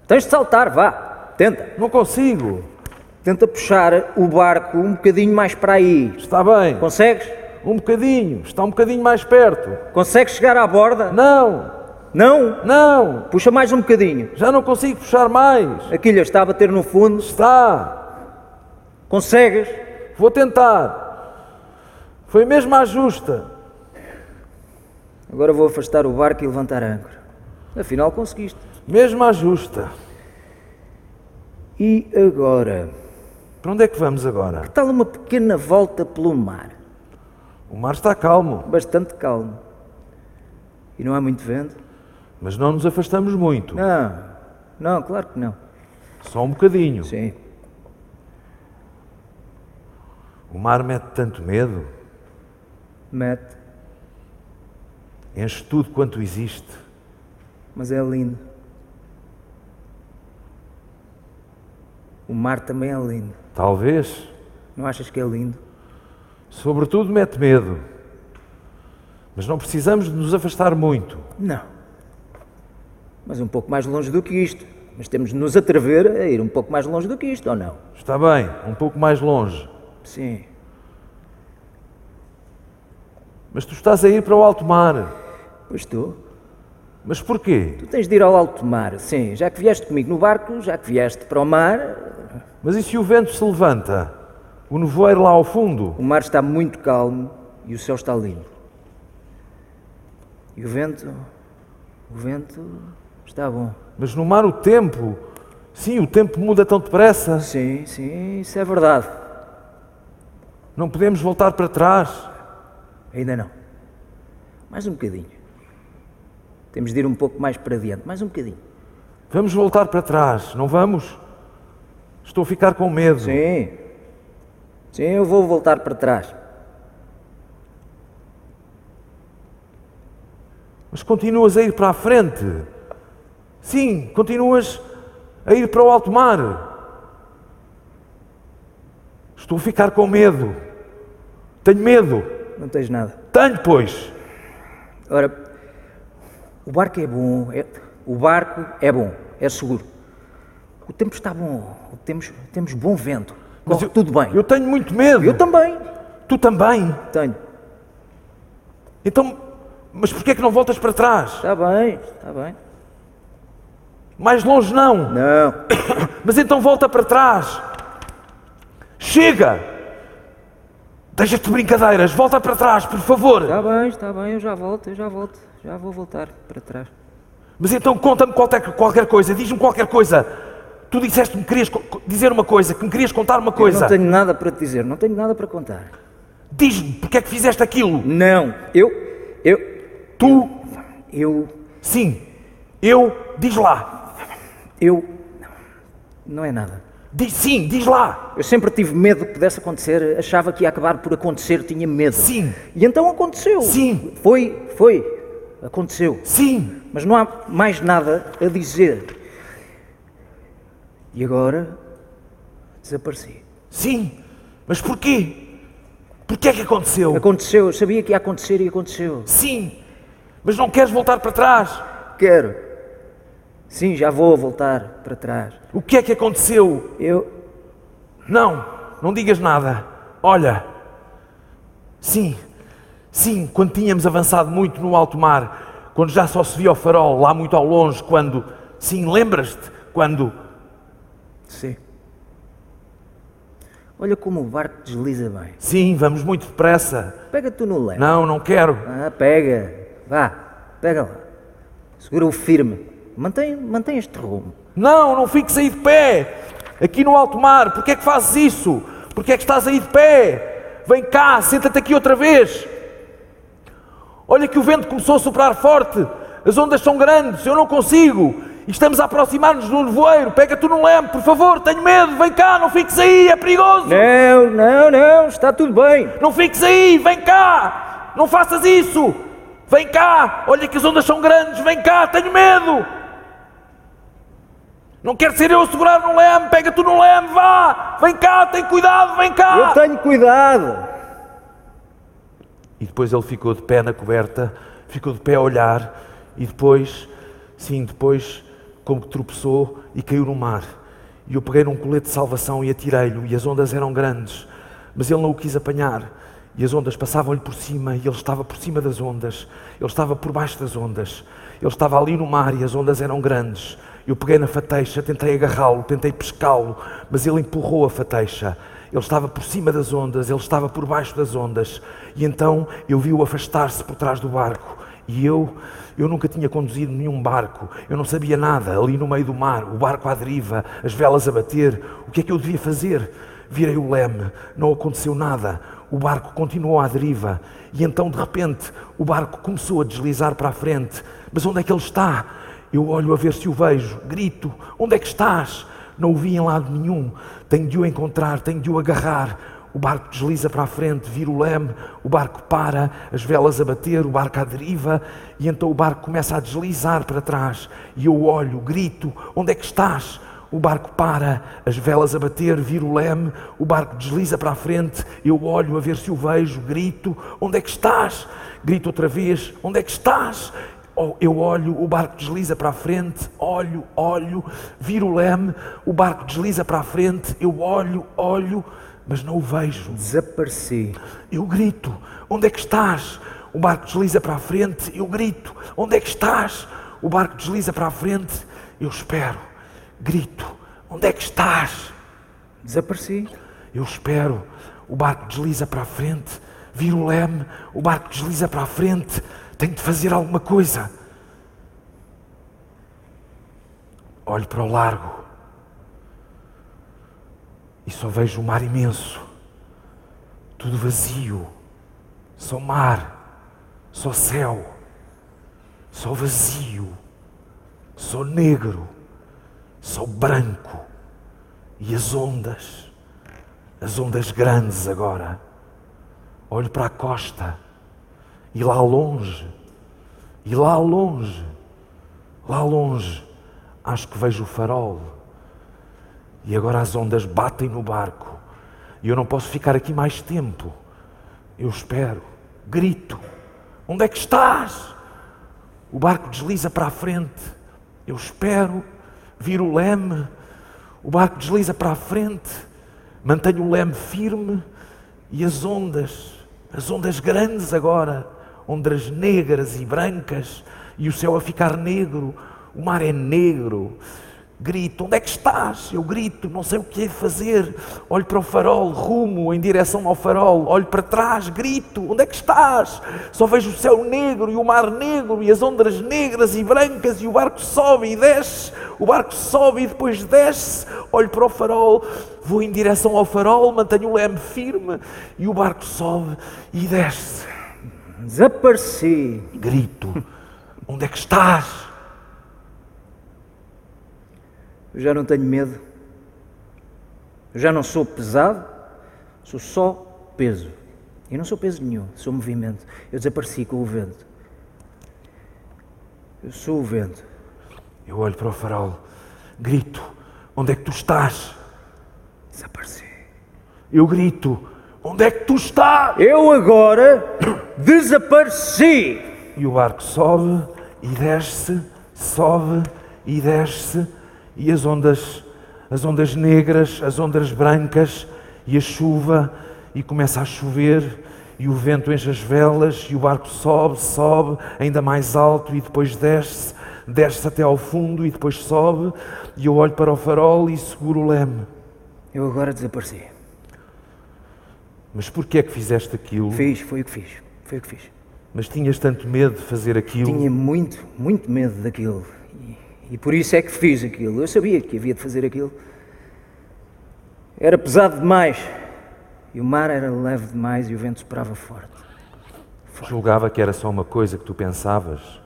Tens de saltar, vá, tenta. Não consigo. Tenta puxar o barco um bocadinho mais para aí. Está bem. Consegues? Um bocadinho. Está um bocadinho mais perto. Consegues chegar à borda? Não. Não? Não. Puxa mais um bocadinho. Já não consigo puxar mais. A quilha está a bater no fundo? Está. Consegues? Vou tentar. Foi mesmo à justa. Agora vou afastar o barco e levantar a âncora. Afinal conseguiste. Mesmo à justa. E agora? Para onde é que vamos agora? Que tal uma pequena volta pelo mar? O mar está calmo. Bastante calmo. E não há muito vento? Mas não nos afastamos muito. Não, não, claro que não. Só um bocadinho. Sim. O mar mete tanto medo. Mete. Enche tudo quanto existe. Mas é lindo. O mar também é lindo. Talvez. Não achas que é lindo? Sobretudo mete medo. Mas não precisamos de nos afastar muito. Não. Mas um pouco mais longe do que isto. Mas temos de nos atrever a ir um pouco mais longe do que isto, ou não? Está bem, um pouco mais longe. Sim. Mas tu estás a ir para o alto mar. Pois estou. Mas porquê? Tu tens de ir ao alto mar, sim. Já que vieste comigo no barco, já que vieste para o mar. Mas e se o vento se levanta? O nevoeiro lá ao fundo? O mar está muito calmo e o céu está limpo. E o vento. O vento está bom. Mas no mar o tempo. Sim, o tempo muda tão depressa. Sim, sim, isso é verdade. Não podemos voltar para trás. Ainda não. Mais um bocadinho. Temos de ir um pouco mais para diante, mais um bocadinho. Vamos voltar para trás, não vamos? Estou a ficar com medo. Sim. Sim, eu vou voltar para trás. Mas continuas a ir para a frente. Sim, continuas a ir para o alto mar. Estou a ficar com medo. Tenho medo. Não tens nada. Tenho, pois. Ora, o barco é bom, é- o barco é bom, é seguro. O tempo está bom, temos, temos bom vento. Corre tudo bem. Eu tenho muito medo. Eu também. Tu também? Tenho. Então, mas porquê é que não voltas para trás? Está bem, está bem. Mais longe não. Não. Mas então volta para trás. Chega! Deixa-te de brincadeiras, volta para trás, por favor. Está bem, está bem, eu já volto, eu já volto. Já vou voltar para trás. Mas então conta-me qualquer, qualquer coisa, diz-me qualquer coisa. Tu disseste-me que querias co- co- dizer uma coisa, que me querias contar uma Eu coisa. não tenho nada para te dizer, não tenho nada para contar. Diz-me, porque é que fizeste aquilo? Não, eu, eu, Tu, eu, sim, eu, diz lá. eu, não é nada. Diz sim, diz lá. Eu sempre tive medo que pudesse acontecer, achava que ia acabar por acontecer, tinha medo. Sim. E então aconteceu. Sim. Foi, foi, aconteceu. Sim. Mas não há mais nada a dizer. E agora desapareci. Sim. Mas porquê? Porquê é que aconteceu? Aconteceu, eu sabia que ia acontecer e aconteceu. Sim. Mas não queres voltar para trás? Quero. Sim, já vou voltar para trás. O que é que aconteceu? Eu. Não, não digas nada. Olha. Sim, sim, quando tínhamos avançado muito no alto mar, quando já só se via o farol lá muito ao longe, quando. Sim, lembras-te? Quando. Sim. Olha como o barco desliza bem. Sim, vamos muito depressa. Pega tu no leme. Não, não quero. Ah, pega. Vá, pega lá. Segura-o firme. Mantém, mantém este rumo. Não, não fiques aí de pé. Aqui no alto mar, porquê é que fazes isso? Porquê é que estás aí de pé? Vem cá, senta-te aqui outra vez. Olha que o vento começou a soprar forte. As ondas são grandes, eu não consigo. E estamos a aproximar-nos do nevoeiro. Pega tu no leme, por favor, tenho medo. Vem cá, não fiques aí, é perigoso. Não, não, não, está tudo bem. Não fiques aí, vem cá. Não faças isso. Vem cá, olha que as ondas são grandes. Vem cá, tenho medo. Não quero ser eu a segurar no leme. Pega tu no leme, vá. Vem cá, tem cuidado, vem cá. Eu tenho cuidado. E depois ele ficou de pé na coberta, ficou de pé a olhar, e depois, sim, depois, como que tropeçou e caiu no mar. E eu peguei num colete de salvação e atirei-lhe, e as ondas eram grandes, mas ele não o quis apanhar. E as ondas passavam-lhe por cima, e ele estava por cima das ondas, ele estava por baixo das ondas, ele estava ali no mar e as ondas eram grandes. Eu peguei na fateixa, tentei agarrá-lo, tentei pescá-lo, mas ele empurrou a fateixa. Ele estava por cima das ondas, ele estava por baixo das ondas. E então eu vi-o afastar-se por trás do barco. E eu, eu nunca tinha conduzido nenhum barco, eu não sabia nada, ali no meio do mar, o barco à deriva, as velas a bater, o que é que eu devia fazer? Virei o leme, não aconteceu nada, o barco continuou à deriva, e então de repente o barco começou a deslizar para a frente. Mas onde é que ele está? Eu olho a ver se o vejo, grito: Onde é que estás? Não o vi em lado nenhum, tenho de o encontrar, tenho de o agarrar. O barco desliza para a frente, vira o leme, o barco para, as velas a bater, o barco à deriva, e então o barco começa a deslizar para trás. E eu olho, grito: Onde é que estás? O barco para, as velas a bater, vira o leme, o barco desliza para a frente. Eu olho a ver se o vejo, grito: Onde é que estás? Grito outra vez: Onde é que estás? Oh, eu olho, o barco desliza para a frente, olho, olho, viro o leme, o barco desliza para a frente, eu olho, olho, mas não o vejo. Desapareci. Eu grito: Onde é que estás? O barco desliza para a frente, eu grito: Onde é que estás? O barco desliza para a frente, eu espero, grito: Onde é que estás? Desapareci. Eu espero, o barco desliza para a frente, vira o leme, o barco desliza para a frente, tenho de fazer alguma coisa. Olho para o largo e só vejo um mar imenso, tudo vazio, só mar, só céu, só vazio, só negro, só branco e as ondas, as ondas grandes agora. Olho para a costa e lá longe, e lá longe, lá longe, acho que vejo o farol. E agora as ondas batem no barco. E eu não posso ficar aqui mais tempo. Eu espero, grito: Onde é que estás? O barco desliza para a frente. Eu espero, viro o leme. O barco desliza para a frente. Mantenho o leme firme. E as ondas, as ondas grandes agora, ondas negras e brancas, e o céu a ficar negro, o mar é negro. Grito, onde é que estás? Eu grito, não sei o que é fazer. Olho para o farol, rumo em direção ao farol. Olho para trás, grito, onde é que estás? Só vejo o céu negro e o mar negro e as ondas negras e brancas e o barco sobe e desce. O barco sobe e depois desce. Olho para o farol, vou em direção ao farol, mantenho o leme firme e o barco sobe e desce. Desapareci. Grito, onde é que estás? Eu já não tenho medo. Eu já não sou pesado, sou só peso. E não sou peso nenhum, sou movimento. Eu desapareci com o vento. Eu sou o vento. Eu olho para o farol, grito: Onde é que tu estás? Desapareci. Eu grito: Onde é que tu estás? Eu agora desapareci. E o barco sobe e desce, sobe e desce e as ondas, as ondas negras, as ondas brancas e a chuva, e começa a chover, e o vento enche as velas, e o barco sobe, sobe, ainda mais alto, e depois desce, desce até ao fundo, e depois sobe, e eu olho para o farol e seguro o leme. Eu agora desapareci. Mas porquê é que fizeste aquilo? Fiz, foi o que fiz. Foi o que fiz. Mas tinhas tanto medo de fazer aquilo? Tinha muito, muito medo daquilo. E por isso é que fiz aquilo. Eu sabia que havia de fazer aquilo. Era pesado demais. E o mar era leve demais e o vento soprava forte. forte. Julgava que era só uma coisa que tu pensavas.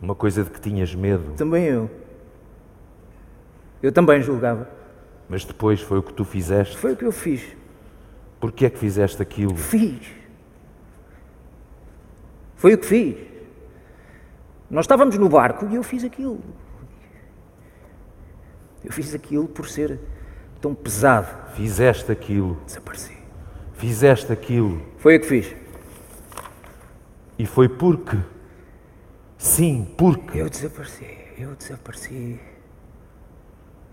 Uma coisa de que tinhas medo. Também eu. Eu também julgava. Mas depois foi o que tu fizeste. Foi o que eu fiz. Porquê é que fizeste aquilo? Fiz. Foi o que fiz. Nós estávamos no barco e eu fiz aquilo. Eu fiz aquilo por ser tão pesado. Fizeste aquilo. Desapareci. Fizeste aquilo. Foi o que fiz. E foi porque. Sim, porque. Eu desapareci. Eu desapareci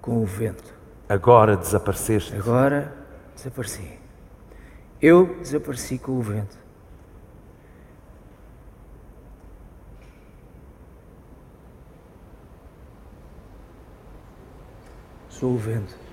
com o vento. Agora desapareceste. Agora desapareci. Eu desapareci com o vento. Sou o vento.